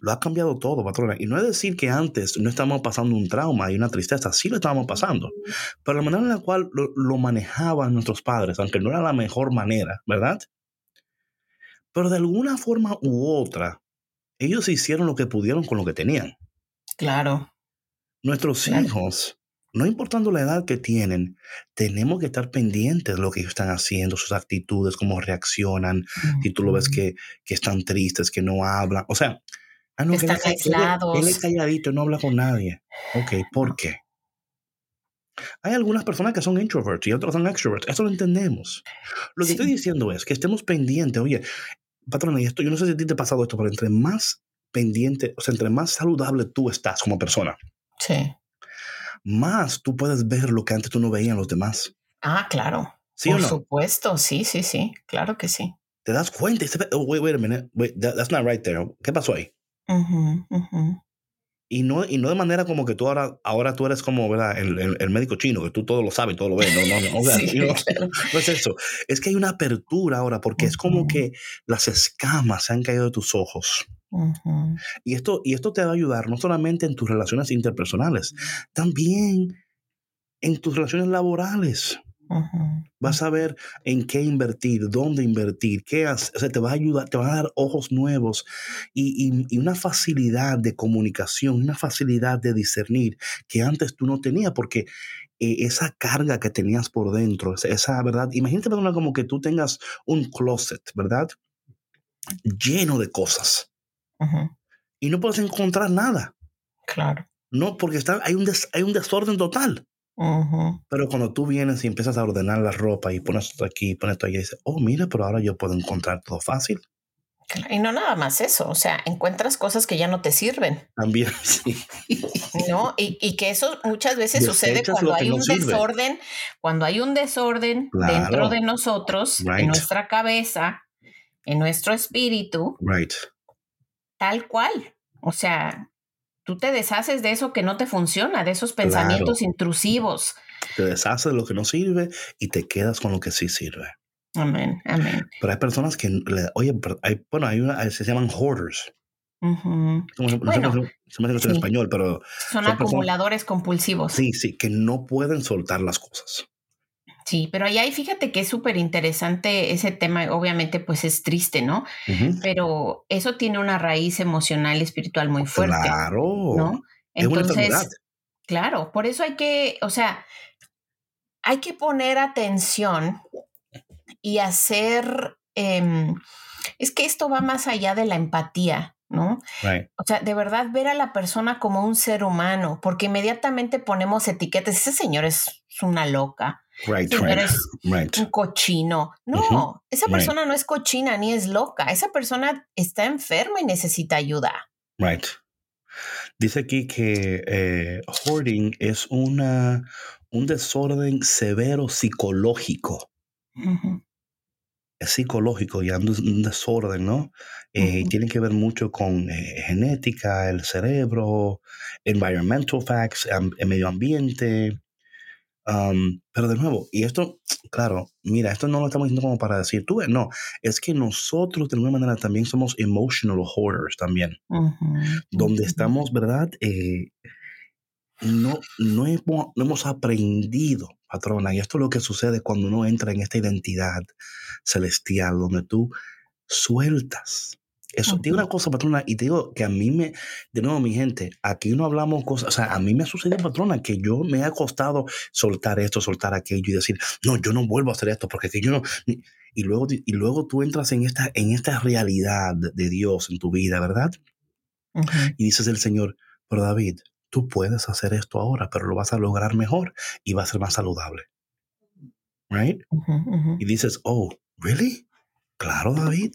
lo ha cambiado todo, patrona. Y no es decir que antes no estábamos pasando un trauma y una tristeza, sí lo estábamos pasando, pero la manera en la cual lo, lo manejaban nuestros padres, aunque no era la mejor manera, ¿verdad? Pero de alguna forma u otra, ellos hicieron lo que pudieron con lo que tenían. Claro. Nuestros hijos no importando la edad que tienen, tenemos que estar pendientes de lo que ellos están haciendo, sus actitudes, cómo reaccionan. Si tú lo ves que, que, están tristes, que no hablan. O sea, ah, no, están aislados. Él, es calladito, no habla con nadie. Ok, ¿por qué? Hay algunas personas que son introverts y otras son extroverts. Eso lo entendemos. Lo que estoy diciendo es que estemos pendientes. Oye, patrona, y esto, yo no sé si a ti te ha pasado esto, pero entre más pendiente, o sea, entre más saludable tú estás como persona. Sí más tú puedes ver lo que antes tú no veías en los demás. Ah, claro. ¿Sí Por supuesto, sí, sí, sí, claro que sí. Te das cuenta, oh, wait, wait a minute, wait, that's not right there. ¿Qué pasó ahí? Y no, y no de manera como que tú ahora, ahora tú eres como ¿verdad? El, el, médico chino, que tú todo lo sabes, todo lo ves. No, no, no, no, es eso. Es que hay una apertura ahora porque es como que las escamas se han caído de tus ojos. y, esto, y esto te va a ayudar no solamente en tus relaciones interpersonales, también en tus relaciones laborales. Vas a ver en qué invertir, dónde invertir, qué hacer. O sea, te va a ayudar, te va a dar ojos nuevos y, y, una facilidad de comunicación, una facilidad de discernir que antes tú no tenías, porque eh, esa carga que tenías por dentro, esa, verdad, imagínate como que tú tengas un closet, ¿verdad? Lleno de cosas. Y no puedes encontrar nada. Claro. No, porque está, hay, un hay un desorden total. Pero cuando tú vienes y empiezas a ordenar la ropa y pones esto aquí, pones esto allí, y dices, oh, mira, pero ahora yo puedo encontrar todo fácil. Y no nada más eso, o sea, encuentras cosas que ya no te sirven. También, sí. ¿No? Y, y que eso muchas veces sucede cuando hay un desorden, cuando hay un desorden dentro de nosotros, en nuestra cabeza, en nuestro espíritu. Right. Tal cual. O sea, tú te deshaces de eso que no te funciona, de esos pensamientos intrusivos. Te deshaces de lo que no sirve y te quedas con lo que sí sirve. Amén, amén. Pero hay personas que, oye, hay, bueno, hay una, se llaman hoarders. bueno, se me en español, pero... Son, acumuladores compulsivos. Sí, sí, que no pueden soltar las cosas. Sí, pero ahí fíjate que es súper interesante ese tema, obviamente pues es triste, ¿no? Pero eso tiene una raíz emocional y espiritual muy fuerte. Claro. ¿no? Entonces, claro, por eso hay que, o sea, hay que poner atención y hacer, em, es que esto va más allá de la empatía, ¿no? O sea, de verdad ver a la persona como un ser humano, porque inmediatamente ponemos etiquetas, ese señor es una loca, Right, right, un cochino. No, esa persona no es cochina ni es loca. Esa persona está enferma y necesita ayuda. Right. Dice aquí que eh, hoarding es una, un desorden severo psicológico. Es psicológico y un desorden, ¿no? Eh, tiene que ver mucho con eh, genética, el cerebro, environmental facts, el medio ambiente, pero de nuevo, y esto, claro, mira, esto no lo estamos diciendo como para decir, tú, no, es que nosotros de alguna manera también somos emotional hoarders también, donde estamos, ¿verdad? Eh, no, no, hemos, no hemos aprendido, patrona, y esto es lo que sucede cuando uno entra en esta identidad celestial, donde tú sueltas eso, tiene una cosa, patrona, y te digo que a mí me, de nuevo, mi gente, aquí no hablamos cosas, o sea, a mí me ha sucedido, patrona, que yo me ha costado soltar esto, soltar aquello y decir, no, yo no vuelvo a hacer esto, porque que yo no, y luego, y luego tú entras en esta, en esta realidad de Dios en tu vida, ¿verdad? Y dices el Señor, pero David, tú puedes hacer esto ahora, pero lo vas a lograr mejor y va a ser más saludable. Right? Y dices, oh, ¿really? Claro, David.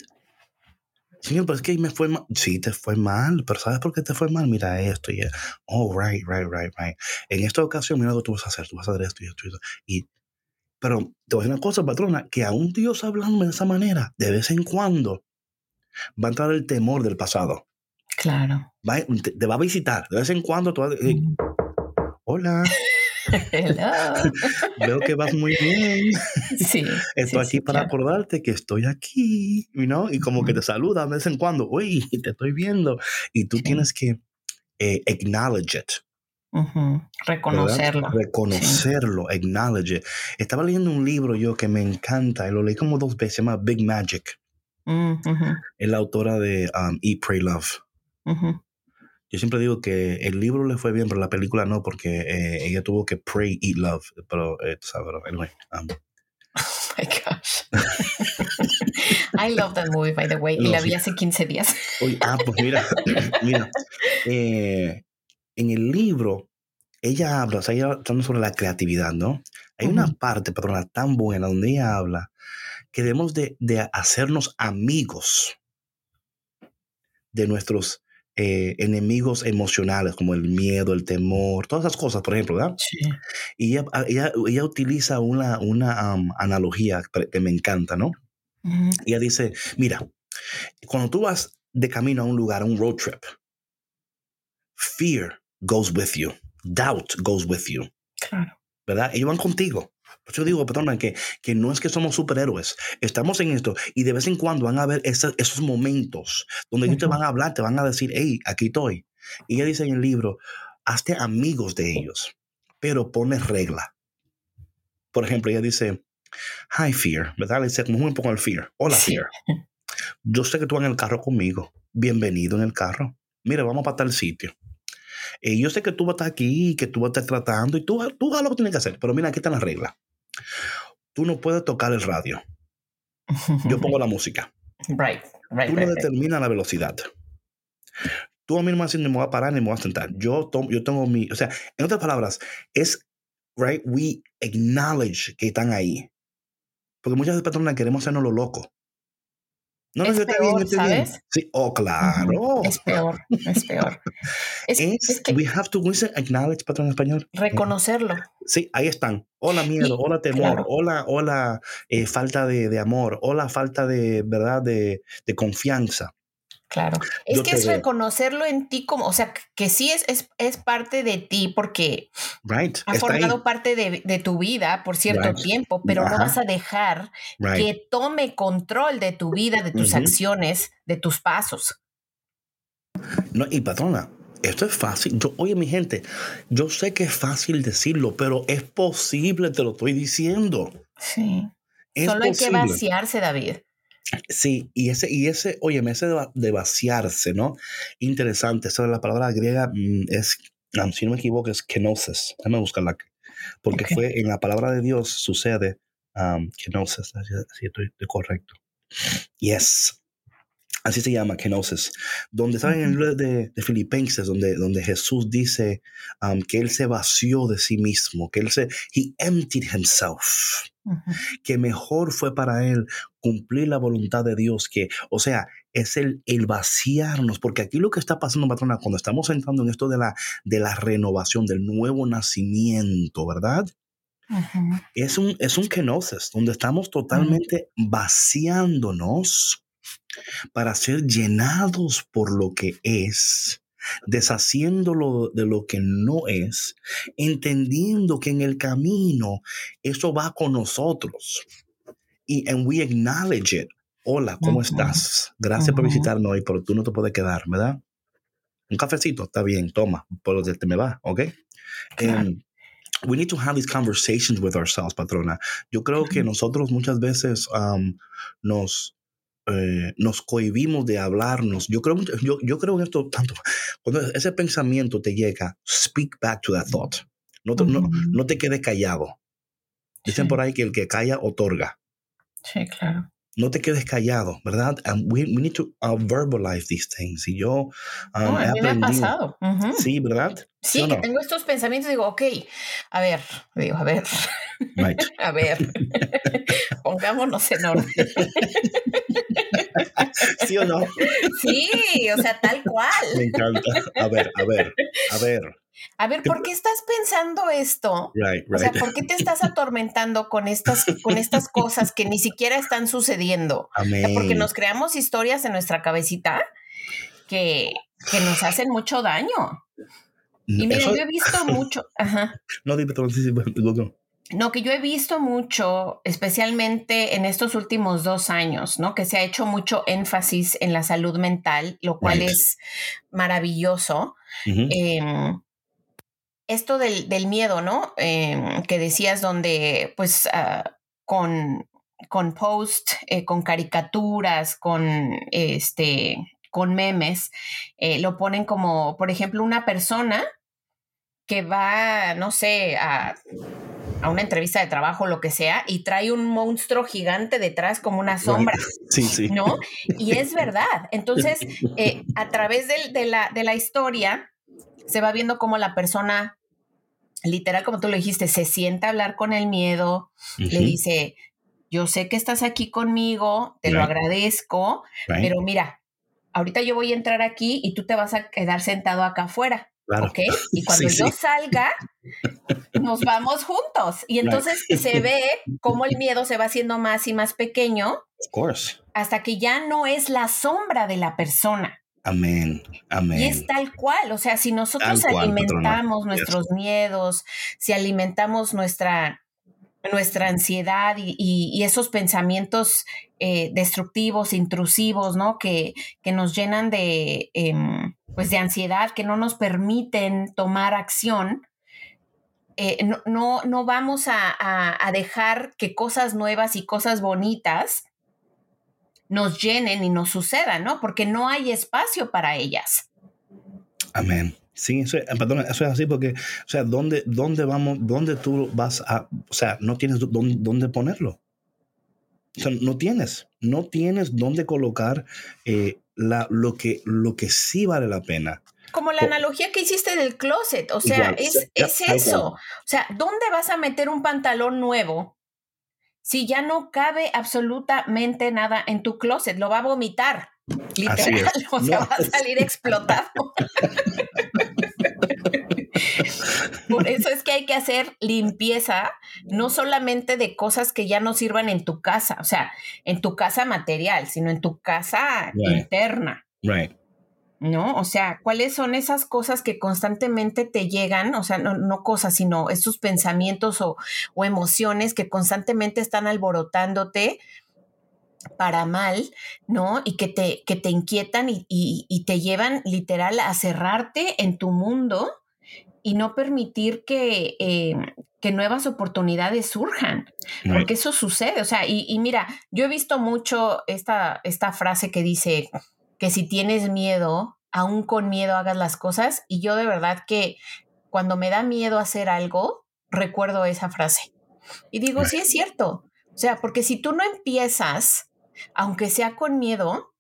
Señor, pero es que me fue mal. Sí, te fue mal, pero ¿sabes por qué te fue mal? Mira esto y Oh, right, right, right, right. En esta ocasión, mira lo que tú vas a hacer. Tú vas a hacer esto y esto y esto. Y, pero te voy a decir una cosa, patrona, que a un Dios hablando de esa manera, de vez en cuando, va a entrar el temor del pasado. Claro. te, va a visitar. De vez en cuando tú vas a decir, Hola. Veo que vas muy bien. Sí. Estoy aquí para acordarte que estoy aquí, ¿no? Y como que te saluda de vez en cuando, uy, te estoy viendo. Y tú tienes que eh, acknowledge it. Reconocerlo. Reconocerlo, acknowledge it. Estaba leyendo un libro yo que me encanta, y lo leí como dos veces, se llama Big Magic. Mm, es la autora de um, Eat, Pray, Love. Yo siempre digo que el libro le fue bien, pero la película no, porque eh, ella tuvo que pray, eat, love. Pero, eh, tú sabes, anyway. Um. Oh my gosh. I love that movie, by the way, y la vi hace 15 días. ah, pues mira, mira. Eh, en el libro, ella habla, o sea, ella habla sobre la creatividad, ¿no? Hay una parte, patrona, tan buena donde ella habla que debemos de, de hacernos amigos de nuestros eh, enemigos emocionales como el miedo, el temor, todas esas cosas, por ejemplo, ¿verdad? Sí. Y ella, ella, utiliza una, una analogía que me encanta, ¿no? Ella dice, mira, cuando tú vas de camino a un lugar, a un road trip, fear goes with you, doubt goes with you. Claro. ¿Verdad? Ellos van contigo. Por eso digo, perdona, que, que no es que somos superhéroes. Estamos en esto y de vez en cuando van a haber esos, esos momentos donde ellos te van a hablar, te van a decir, hey, aquí estoy. Y ella dice en el libro, hazte amigos de ellos, pero pones regla. Por ejemplo, ella dice, hi, Fear, ¿verdad? Le dice como un poco el Fear. Hola, Sí. Fear. Yo sé que tú vas en el carro conmigo. Bienvenido en el carro. Mira, vamos para tal sitio. Eh, yo sé que tú vas a estar aquí que tú vas a estar tratando y tú, tú hagas lo que tienes que hacer. Pero mira, aquí están las reglas. Tú no puedes tocar el radio. Yo pongo la música. Right, right, Tú no right, determinas la velocidad. Tú a mí no me vas a decir ni me voy a parar ni me voy a sentar. Yo, tomo, yo tengo mi. O sea, en otras palabras, es. Right, we acknowledge que están ahí. Porque muchas personas queremos hacernos lo loco. No, no, Es yo peor, yo bien. ¿sabes? Sí, oh, claro. Es peor, es peor. Es, Es, es que we have to, ¿cómo dice acknowledge, patrón español? reconocerlo. Sí, ahí están. Hola miedo, hola temor, claro. hola, hola eh, falta de, de amor, hola falta de, ¿verdad? De, de confianza. Claro. Es Yo que es veo. reconocerlo en ti como, o sea, que sí es, es, es parte de ti porque Right. ha Está ahí. formado parte de, de tu vida por cierto Right. tiempo, pero no vas a dejar Right. que tome control de tu vida, de tus acciones, de tus pasos. No, y patrona, esto es fácil. Yo, oye, mi gente, yo sé que es fácil decirlo, pero es posible, te lo estoy diciendo. Sí. Es Solo hay que vaciarse, David. Sí, y ese, y ese, oye, ese de, de vaciarse, ¿no? Interesante. Esa la palabra griega mm, es, si no me equivoco, es kenosis. Déjame buscarla. Porque Ok. fue en la palabra de Dios sucede um, kenosis. Así, así estoy, estoy correcto. Yes. Así se llama, kenosis. Donde saben en el libro de, de Filipenses, donde, donde Jesús dice um, que él se vació de sí mismo, que él se, he emptied himself Ujú. que mejor fue para él cumplir la voluntad de Dios, que, o sea, es el, el vaciarnos, porque aquí lo que está pasando, patrona, cuando estamos entrando en esto de la, de la renovación, del nuevo nacimiento, ¿verdad? Es un, es un kenosis, donde estamos totalmente vaciándonos para ser llenados por lo que es, deshaciéndolo de lo que no es, entendiendo que en el camino eso va con nosotros. Y and we acknowledge it. Hola, ¿cómo Ujú. estás? Gracias por Ujú. visitarnos hoy, pero tú no te puedes quedar, ¿verdad? Un cafecito, está bien, toma, pero te te me va, ¿ok? Claro. And we need to have these conversations with ourselves, patrona. Yo creo que Ujú. nosotros muchas veces um, nos, eh, nos cohibimos de hablarnos. Yo creo, yo, yo creo en esto tanto. Cuando ese pensamiento te llega, speak back to that thought. No te, no, no te quedes callado. Dicen Sí. por ahí que el que calla otorga. Sí, claro. No te quedes callado, ¿verdad? And we, we need to uh, verbalize these things. Y yo um, No, he a mí me ha pasado. Sí, ¿verdad? Sí, que no? tengo estos pensamientos y digo, ok, a ver, digo, a ver, Right. a ver, pongámonos en orden. ¿Sí o no? Sí, o sea, tal cual. Me encanta. A ver, a ver, a ver. A ver, ¿por qué estás pensando esto? Right, O sea, right. ¿por qué te estás atormentando con estas, con estas cosas que ni siquiera están sucediendo? O sea, Amén. porque nos creamos historias en nuestra cabecita que, que nos hacen mucho daño. Y mira, Eso- yo he visto mucho, ajá. No, dime, luego. No, que yo he visto mucho, especialmente en estos últimos dos años, ¿no? Que se ha hecho mucho énfasis en la salud mental, lo cual Right. es maravilloso. Esto del, del miedo, ¿no? Em, que decías donde, pues, ah, con, con post, eh, con caricaturas, con este, con memes, eh, lo ponen como, por ejemplo, una persona que va, no sé, a, a una entrevista de trabajo, lo que sea, y trae un monstruo gigante detrás como una sombra. Sí, sí. ¿no? Y es verdad. Entonces, eh, a través de, la, de la historia, se va viendo cómo la persona, literal, como tú lo dijiste, se sienta a hablar con el miedo, le dice, yo sé que estás aquí conmigo, te lo agradezco, Right. pero mira, ahorita yo voy a entrar aquí y tú te vas a quedar sentado acá afuera. Claro. ¿Ok? Y cuando Sí, yo sí. salga, nos vamos juntos. Y entonces se ve cómo el miedo se va haciendo más y más pequeño Of course. hasta que ya no es la sombra de la persona. Amén, amén. Y es tal cual, o sea, si nosotros alimentamos nuestros miedos, si alimentamos nuestra, nuestra ansiedad y, esos pensamientos eh, destructivos, intrusivos, ¿no? Que, que nos llenan de, em, pues de ansiedad, que no nos permiten tomar acción, eh, no, no, vamos a, a dejar que cosas nuevas y cosas bonitas nos llenen y nos sucedan, ¿no? Porque no hay espacio para ellas. Amén. Sí, eso, eh, perdón, eso es así porque, o sea, ¿dónde, dónde vamos, dónde tú vas a, o sea, no tienes dónde, dónde ponerlo? O sea, no tienes, no tienes dónde colocar eh, la, lo, que, lo que sí vale la pena. Como la analogía que hiciste del closet, o sea, es, es eso. O sea, ¿dónde vas a meter un pantalón nuevo si ya no cabe absolutamente nada en tu closet, lo va a vomitar, literal, o sea, va a salir explotado. Por eso es que hay que hacer limpieza, no solamente de cosas que ya no sirvan en tu casa, o sea, en tu casa material, sino en tu casa interna. Right. ¿No? O sea, ¿cuáles son esas cosas que constantemente te llegan? O sea, no, cosas, sino esos pensamientos o, emociones que constantemente están alborotándote para mal, ¿no? Y que te, que te inquietan y, te llevan literal a cerrarte en tu mundo y no permitir que, eh, que nuevas oportunidades surjan, porque eso sucede. O sea, y, y, mira, yo he visto mucho esta, esta frase que dice, que si tienes miedo, aún con miedo hagas las cosas. Y yo de verdad que cuando me da miedo hacer algo, recuerdo esa frase. Y digo, sí es cierto. O sea, porque si tú no empiezas, aunque sea con miedo,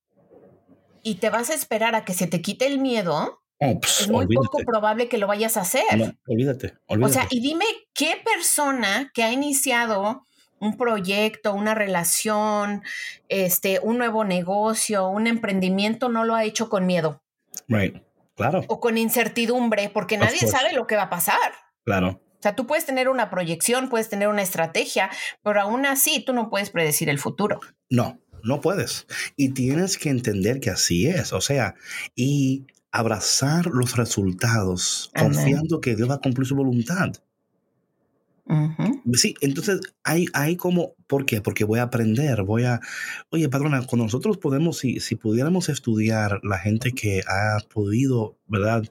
y te vas a esperar a que se te quite el miedo, oh, pues, es muy poco probable que lo vayas a hacer. olvídate, olvídate. O sea, y dime qué persona que ha iniciado un proyecto, una relación, este, un nuevo negocio, un emprendimiento, no lo ha hecho con miedo. Right. Claro. O con incertidumbre, porque nadie sabe lo que va a pasar. Claro. O sea, tú puedes tener una proyección, puedes tener una estrategia, pero aún así tú no puedes predecir el futuro. No, no puedes. Y tienes que entender que así es. O sea, y abrazar los resultados, confiando que Dios va a cumplir su voluntad. Sí, entonces hay, hay como, ¿por qué? Porque voy a aprender, voy a, oye, padrona, cuando nosotros podemos, si, si pudiéramos estudiar la gente que ha podido, ¿verdad?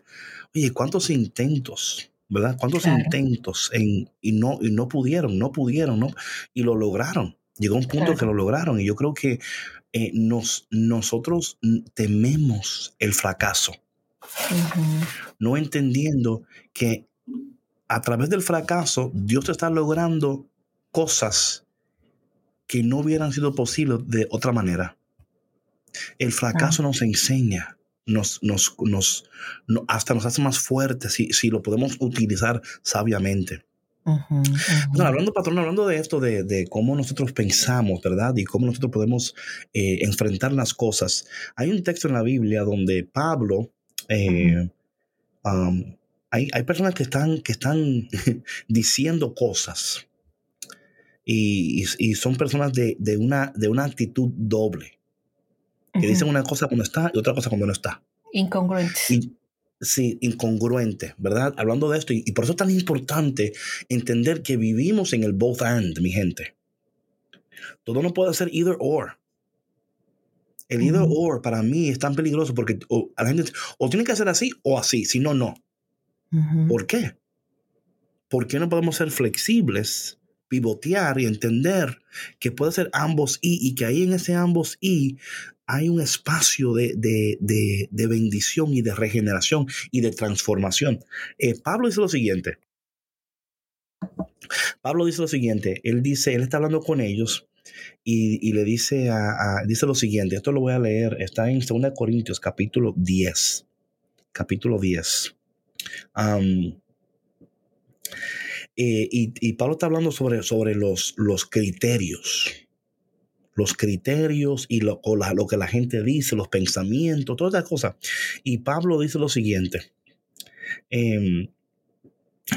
Oye, ¿cuántos intentos, ¿verdad? ¿Cuántos intentos en, y, no, y no pudieron, no pudieron, ¿no? Y lo lograron. Llegó un punto que lo lograron y yo creo que eh, nos, nosotros tememos el fracaso, no entendiendo que a través del fracaso, Dios está logrando cosas que no hubieran sido posibles de otra manera. El fracaso nos enseña, nos, nos, nos, hasta nos hace más fuertes si, si lo podemos utilizar sabiamente. hablando, patrón, hablando de esto, de, cómo nosotros pensamos, ¿verdad? Y cómo nosotros podemos eh, enfrentar las cosas. Hay un texto en la Biblia donde Pablo eh, hay, personas que están, que están diciendo cosas y, son personas de, una, de una actitud doble, que dicen una cosa cuando está y otra cosa cuando no está. Incongruente. sí, incongruente, ¿verdad? Hablando de esto, y, por eso es tan importante entender que vivimos en el both and, mi gente. Todo no puede ser either or. El either or para mí es tan peligroso porque a la gente o tiene que ser así o así, si no, no. ¿Por qué? ¿Por qué no podemos ser flexibles, pivotear y entender que puede ser ambos y, y que ahí en ese ambos y hay un espacio de, bendición y de regeneración y de transformación? Eh, Pablo dice lo siguiente. Pablo dice lo siguiente, él dice, él está hablando con ellos y, le dice, a, dice lo siguiente, esto lo voy a leer, está en 2 Corintios capítulo 10, capítulo 10. Eh, y, Pablo está hablando sobre, sobre los, los criterios, los criterios y lo, lo, que la gente dice, los pensamientos, todas esas cosas. Y Pablo dice lo siguiente. Em,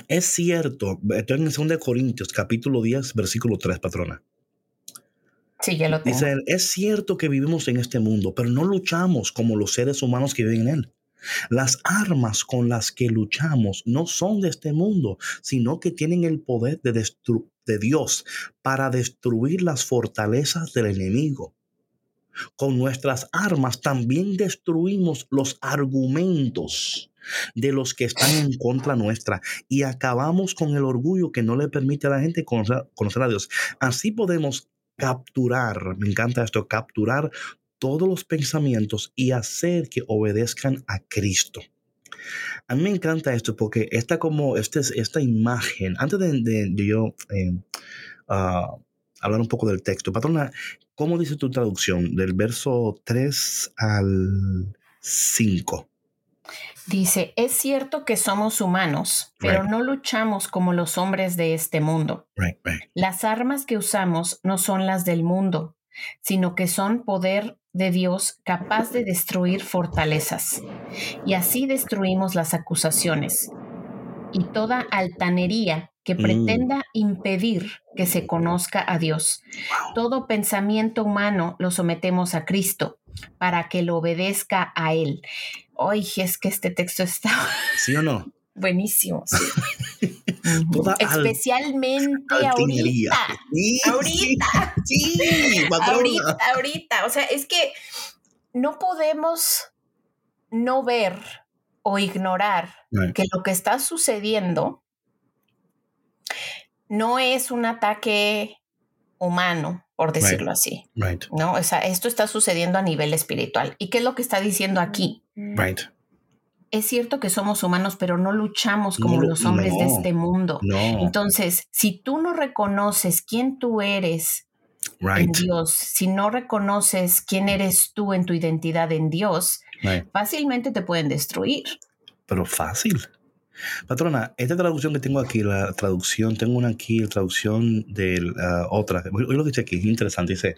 es cierto, estoy en 2 Corintios, capítulo 10, versículo 3, patrona. Sí, ya lo tengo. Dice es cierto que vivimos en este mundo, pero no luchamos como los seres humanos que viven en él. Las armas con las que luchamos no son de este mundo, sino que tienen el poder de, de Dios para destruir las fortalezas del enemigo. Con nuestras armas también destruimos los argumentos de los que están en contra nuestra y acabamos con el orgullo que no le permite a la gente conocer, a Dios. Así podemos capturar, me encanta esto, capturar todos los pensamientos y hacer que obedezcan a Cristo. A mí me encanta esto porque esta como este, esta imagen, antes de, yo eh, ah, hablar un poco del texto, patrona, ¿cómo dice tu traducción del verso 3 al 5? Dice, es cierto que somos humanos, pero no luchamos como los hombres de este mundo. Las armas que usamos no son las del mundo, sino que son poder de Dios capaz de destruir fortalezas. Y así destruimos las acusaciones y toda altanería que mm. pretenda impedir que se conozca a Dios. Todo pensamiento humano lo sometemos a Cristo para que lo obedezca a Él. Oye, es que este texto está... ¿Sí o no? Buenísimo. Especialmente ahorita. ahorita. Sí, ahorita, ahorita. O sea, es que no podemos no ver o ignorar que lo que está sucediendo no es un ataque humano, por decirlo así. No, o sea, esto está sucediendo a nivel espiritual. ¿Y qué es lo que está diciendo aquí? Right. Es cierto que somos humanos, pero no luchamos como los hombres de este mundo. Entonces, si tú no reconoces quién tú eres en Dios, si no reconoces quién eres tú en tu identidad en Dios, fácilmente te pueden destruir. Pero fácil. Patrona, esta traducción que tengo aquí, la traducción, tengo una aquí, la traducción de la otra. Hoy lo que dice aquí es interesante. Dice,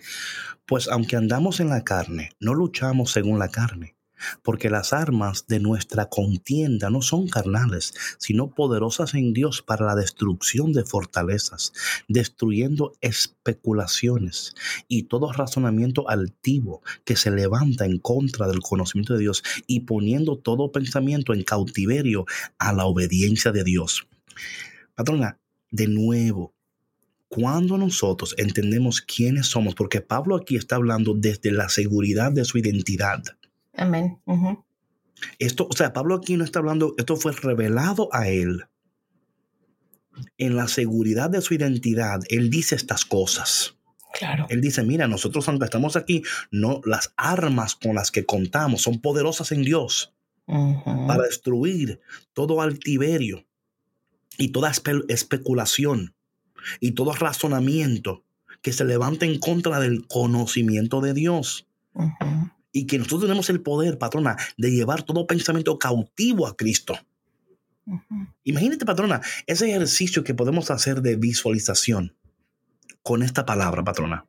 pues aunque andamos en la carne, no luchamos según la carne porque las armas de nuestra contienda no son carnales, sino poderosas en Dios para la destrucción de fortalezas, destruyendo especulaciones y todo razonamiento altivo que se levanta en contra del conocimiento de Dios y poniendo todo pensamiento en cautiverio a la obediencia de Dios. Patrona, de nuevo, cuando nosotros entendemos quiénes somos, porque Pablo aquí está hablando desde la seguridad de su identidad, Amén. Esto, o sea, Pablo aquí no está hablando, esto fue revelado a él. En la seguridad de su identidad, él dice estas cosas. Claro. Él dice, mira, nosotros aunque estamos aquí, no, las armas con las que contamos son poderosas en Dios para destruir todo altiverio y toda especulación y todo razonamiento que se levante en contra del conocimiento de Dios y que nosotros tenemos el poder, patrona, de llevar todo pensamiento cautivo a Cristo. Imagínate, patrona, ese ejercicio que podemos hacer de visualización con esta palabra, patrona.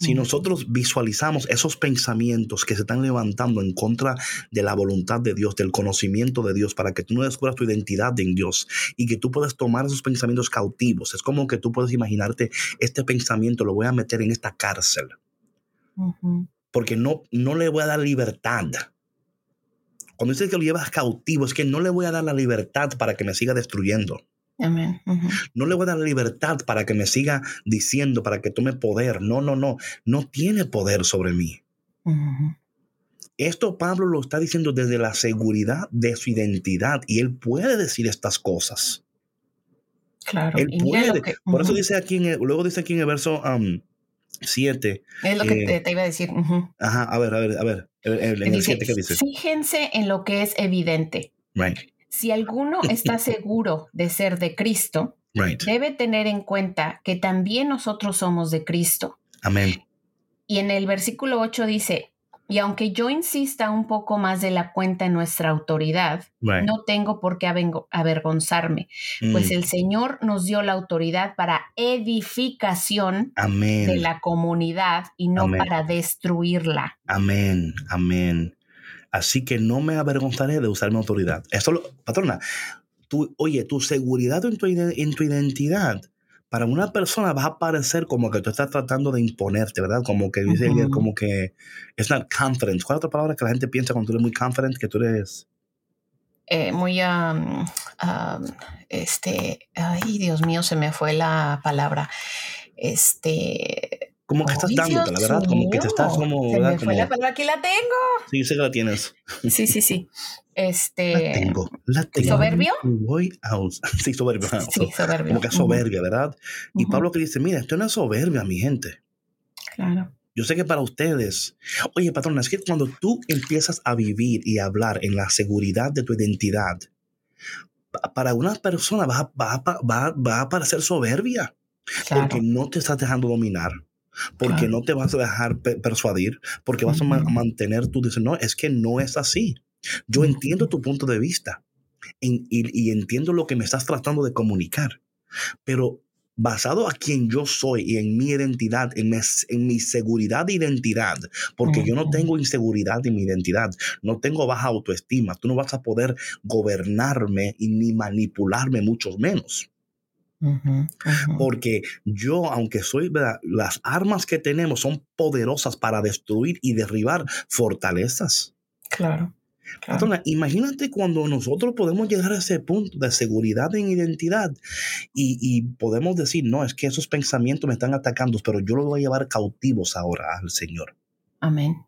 Si nosotros visualizamos esos pensamientos que se están levantando en contra de la voluntad de Dios, del conocimiento de Dios, para que tú no descubras tu identidad en Dios y que tú puedas tomar esos pensamientos cautivos, es como que tú puedes imaginarte este pensamiento, lo voy a meter en esta cárcel porque no, no le voy a dar libertad. Cuando dice que lo llevas cautivo, es que no le voy a dar la libertad para que me siga destruyendo. No le voy a dar la libertad para que me siga diciendo, para que tome poder. No, no, no. No tiene poder sobre mí. Esto Pablo lo está diciendo desde la seguridad de su identidad y él puede decir estas cosas. Claro. Él puede. Por eso dice aquí, luego dice aquí en el verso um, 7. Es lo que te, iba a decir. Ajá, a ver, a ver, a ver. En el 7, ¿qué dice? Fíjense en lo que es evidente. Right. Si alguno está seguro de ser de Cristo, debe tener en cuenta que también nosotros somos de Cristo. Amén. Y en el versículo 8 dice, y aunque yo insista un poco más de la cuenta en nuestra autoridad, no tengo por qué avergonzarme, pues mm. el Señor nos dio la autoridad para edificación de la comunidad y no para destruirla. Amén, amén. Así que no me avergonzaré de usar mi autoridad. Eso, patrona, tú, oye, tu seguridad en tu, en tu identidad para una persona va a parecer como que tú estás tratando de imponerte, ¿verdad? Como que dice uh como que es not confident. ¿Cuál es otra palabra que la gente piensa cuando tú eres muy confident que tú eres? Eh, muy, um, este, ay, Dios mío, se me fue la palabra. Este. Como que estás dándote, la verdad, como que te estás como. Se me fue la palabra, aquí la tengo. Sí, sé que la tienes. Sí, sí, sí. Este. La tengo, la tengo. ¿Soberbio? Voy a Sí, soberbio. Sí, soberbio. Como que soberbia, ¿verdad? Y Pablo que dice, mira, esto no es soberbia, mi gente. Claro. Yo sé que para ustedes, oye, patrona, es que cuando tú empiezas a vivir y a hablar en la seguridad de tu identidad, para una persona va, va, va, va a parecer soberbia, porque no te estás dejando dominar, porque no te vas a dejar persuadir, porque vas a mantener tu dices, no, es que no es así. Yo entiendo tu punto de vista y, y entiendo lo que me estás tratando de comunicar, pero basado a quien yo soy y en mi identidad, en mi, en mi seguridad de identidad, porque yo no tengo inseguridad en mi identidad, no tengo baja autoestima, tú no vas a poder gobernarme y ni manipularme mucho menos. Porque yo, aunque soy, las armas que tenemos son poderosas para destruir y derribar fortalezas. Claro imagínate cuando nosotros podemos llegar a ese punto de seguridad en identidad y, podemos decir, no, es que esos pensamientos me están atacando, pero yo los voy a llevar cautivos ahora al Señor. Amén.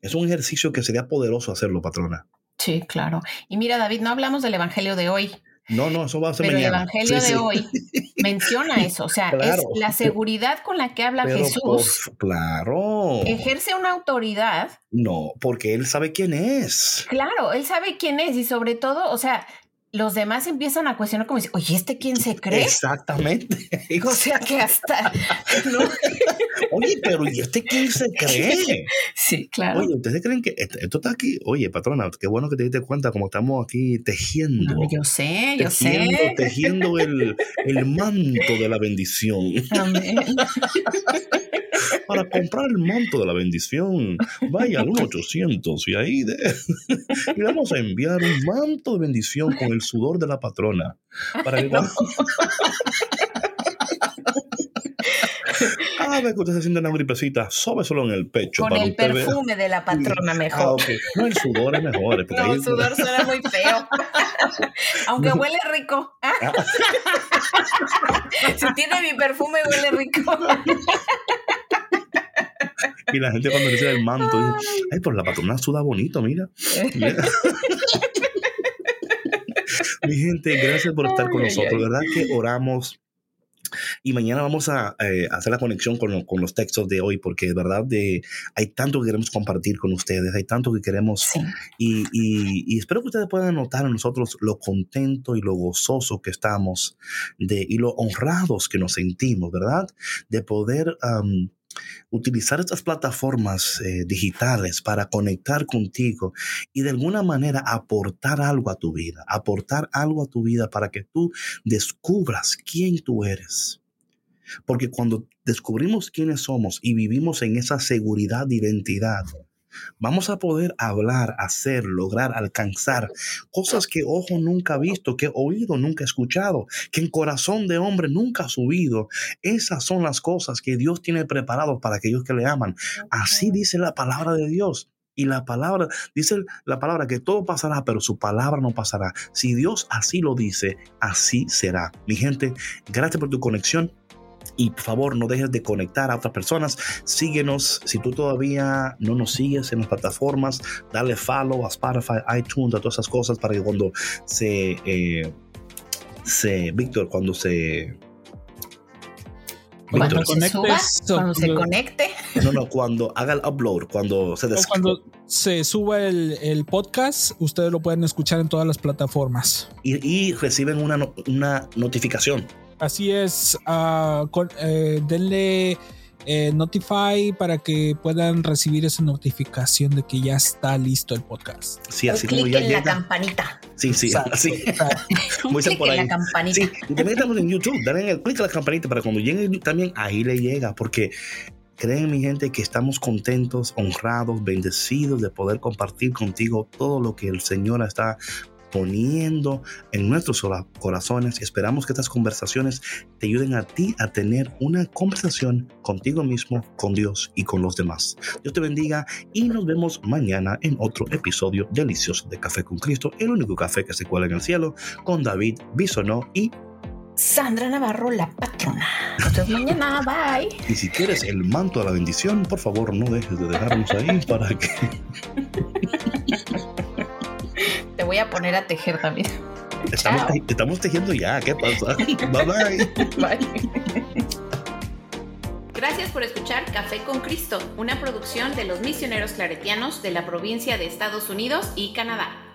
Es un ejercicio que sería poderoso hacerlo, patrona. Sí, claro. Y mira, David, no hablamos del Evangelio de hoy. No, no, eso va a ser Pero el Evangelio de hoy menciona eso. O sea, es la seguridad con la que habla Jesús. claro. Ejerce una autoridad. No, porque él sabe quién es. Claro, él sabe quién es y sobre todo, o sea, los demás empiezan a cuestionar como dicen, oye, ¿este quién se cree? Exactamente. O sea que hasta... Oye, pero ¿y este quién se cree? Sí, claro. Oye, ¿ustedes creen que esto está aquí? Oye, patrona, qué bueno que te diste cuenta como estamos aquí tejiendo. yo sé, yo tejiendo, sé. Tejiendo el, el manto de la bendición. Amén. Para comprar el manto de la bendición, vaya al 800 y ahí de, y vamos a enviar un manto de bendición con el sudor de la patrona. Para que Cada vez que usted se siente una gripecita, solo en el pecho. Con el perfume de la patrona mejor. Ah, no, el sudor es mejor. No, el sudor suena muy feo. Aunque huele rico. Ah. si tiene mi perfume, huele rico. y la gente cuando dice el manto, dice, ay, pues la patrona suda bonito, mira. Mi gente, gracias por estar con nosotros. ¿Verdad que oramos? Y mañana vamos a eh, hacer la conexión con, con, los textos de hoy, porque de verdad de, hay tanto que queremos compartir con ustedes, hay tanto que queremos. Y, y, espero que ustedes puedan notar en nosotros lo contento y lo gozoso que estamos de, y lo honrados que nos sentimos, ¿verdad? De poder utilizar estas plataformas eh, digitales para conectar contigo y de alguna manera aportar algo a tu vida, aportar algo a tu vida para que tú descubras quién tú eres. Porque cuando descubrimos quiénes somos y vivimos en esa seguridad de identidad, Vamos a poder hablar, hacer, lograr, alcanzar cosas que ojo nunca ha visto, que oído nunca ha escuchado, que en corazón de hombre nunca ha subido. Esas son las cosas que Dios tiene preparado para aquellos que le aman. Así dice la palabra de Dios. Y la palabra, dice la palabra que todo pasará, pero su palabra no pasará. Si Dios así lo dice, así será. Mi gente, gracias por tu conexión. Y por favor, no dejes de conectar a otras personas. Síguenos. Si tú todavía no nos sigues en las plataformas, dale follow a Spotify, iTunes, a todas esas cosas para que cuando se. Eh, se Víctor, cuando se. cuando se suba, cuando se conecte. No, no, cuando haga el upload, cuando se Cuando se suba el, podcast, ustedes lo pueden escuchar en todas las plataformas. Y, reciben una, una notificación. Así es, uh, denle eh, Notify para que puedan recibir esa notificación de que ya está listo el podcast. Sí, así como ya en la campanita. Sí, sí, así. Muy clic en la campanita. Sí, también estamos en YouTube, denle el clic a la campanita para cuando llegue también ahí le llega, porque Creen, mi gente, que estamos contentos, honrados, bendecidos de poder compartir contigo todo lo que el Señor está poniendo en nuestros corazones. Esperamos que estas conversaciones te ayuden a ti a tener una conversación contigo mismo, con Dios y con los demás. Dios te bendiga y nos vemos mañana en otro episodio delicioso de Café con Cristo, el único café que se cuela en el cielo, con David Bisonó y Sandra Navarro, la patrona. Hasta mañana, bye. Y si quieres el manto a la bendición, por favor no dejes de dejarnos ahí para que... Te voy a poner a tejer también. Estamos, tejiendo ya, ¿qué pasa? bye bye. Bye. Gracias por escuchar Café con Cristo, una producción de los misioneros claretianos de la provincia de Estados Unidos y Canadá.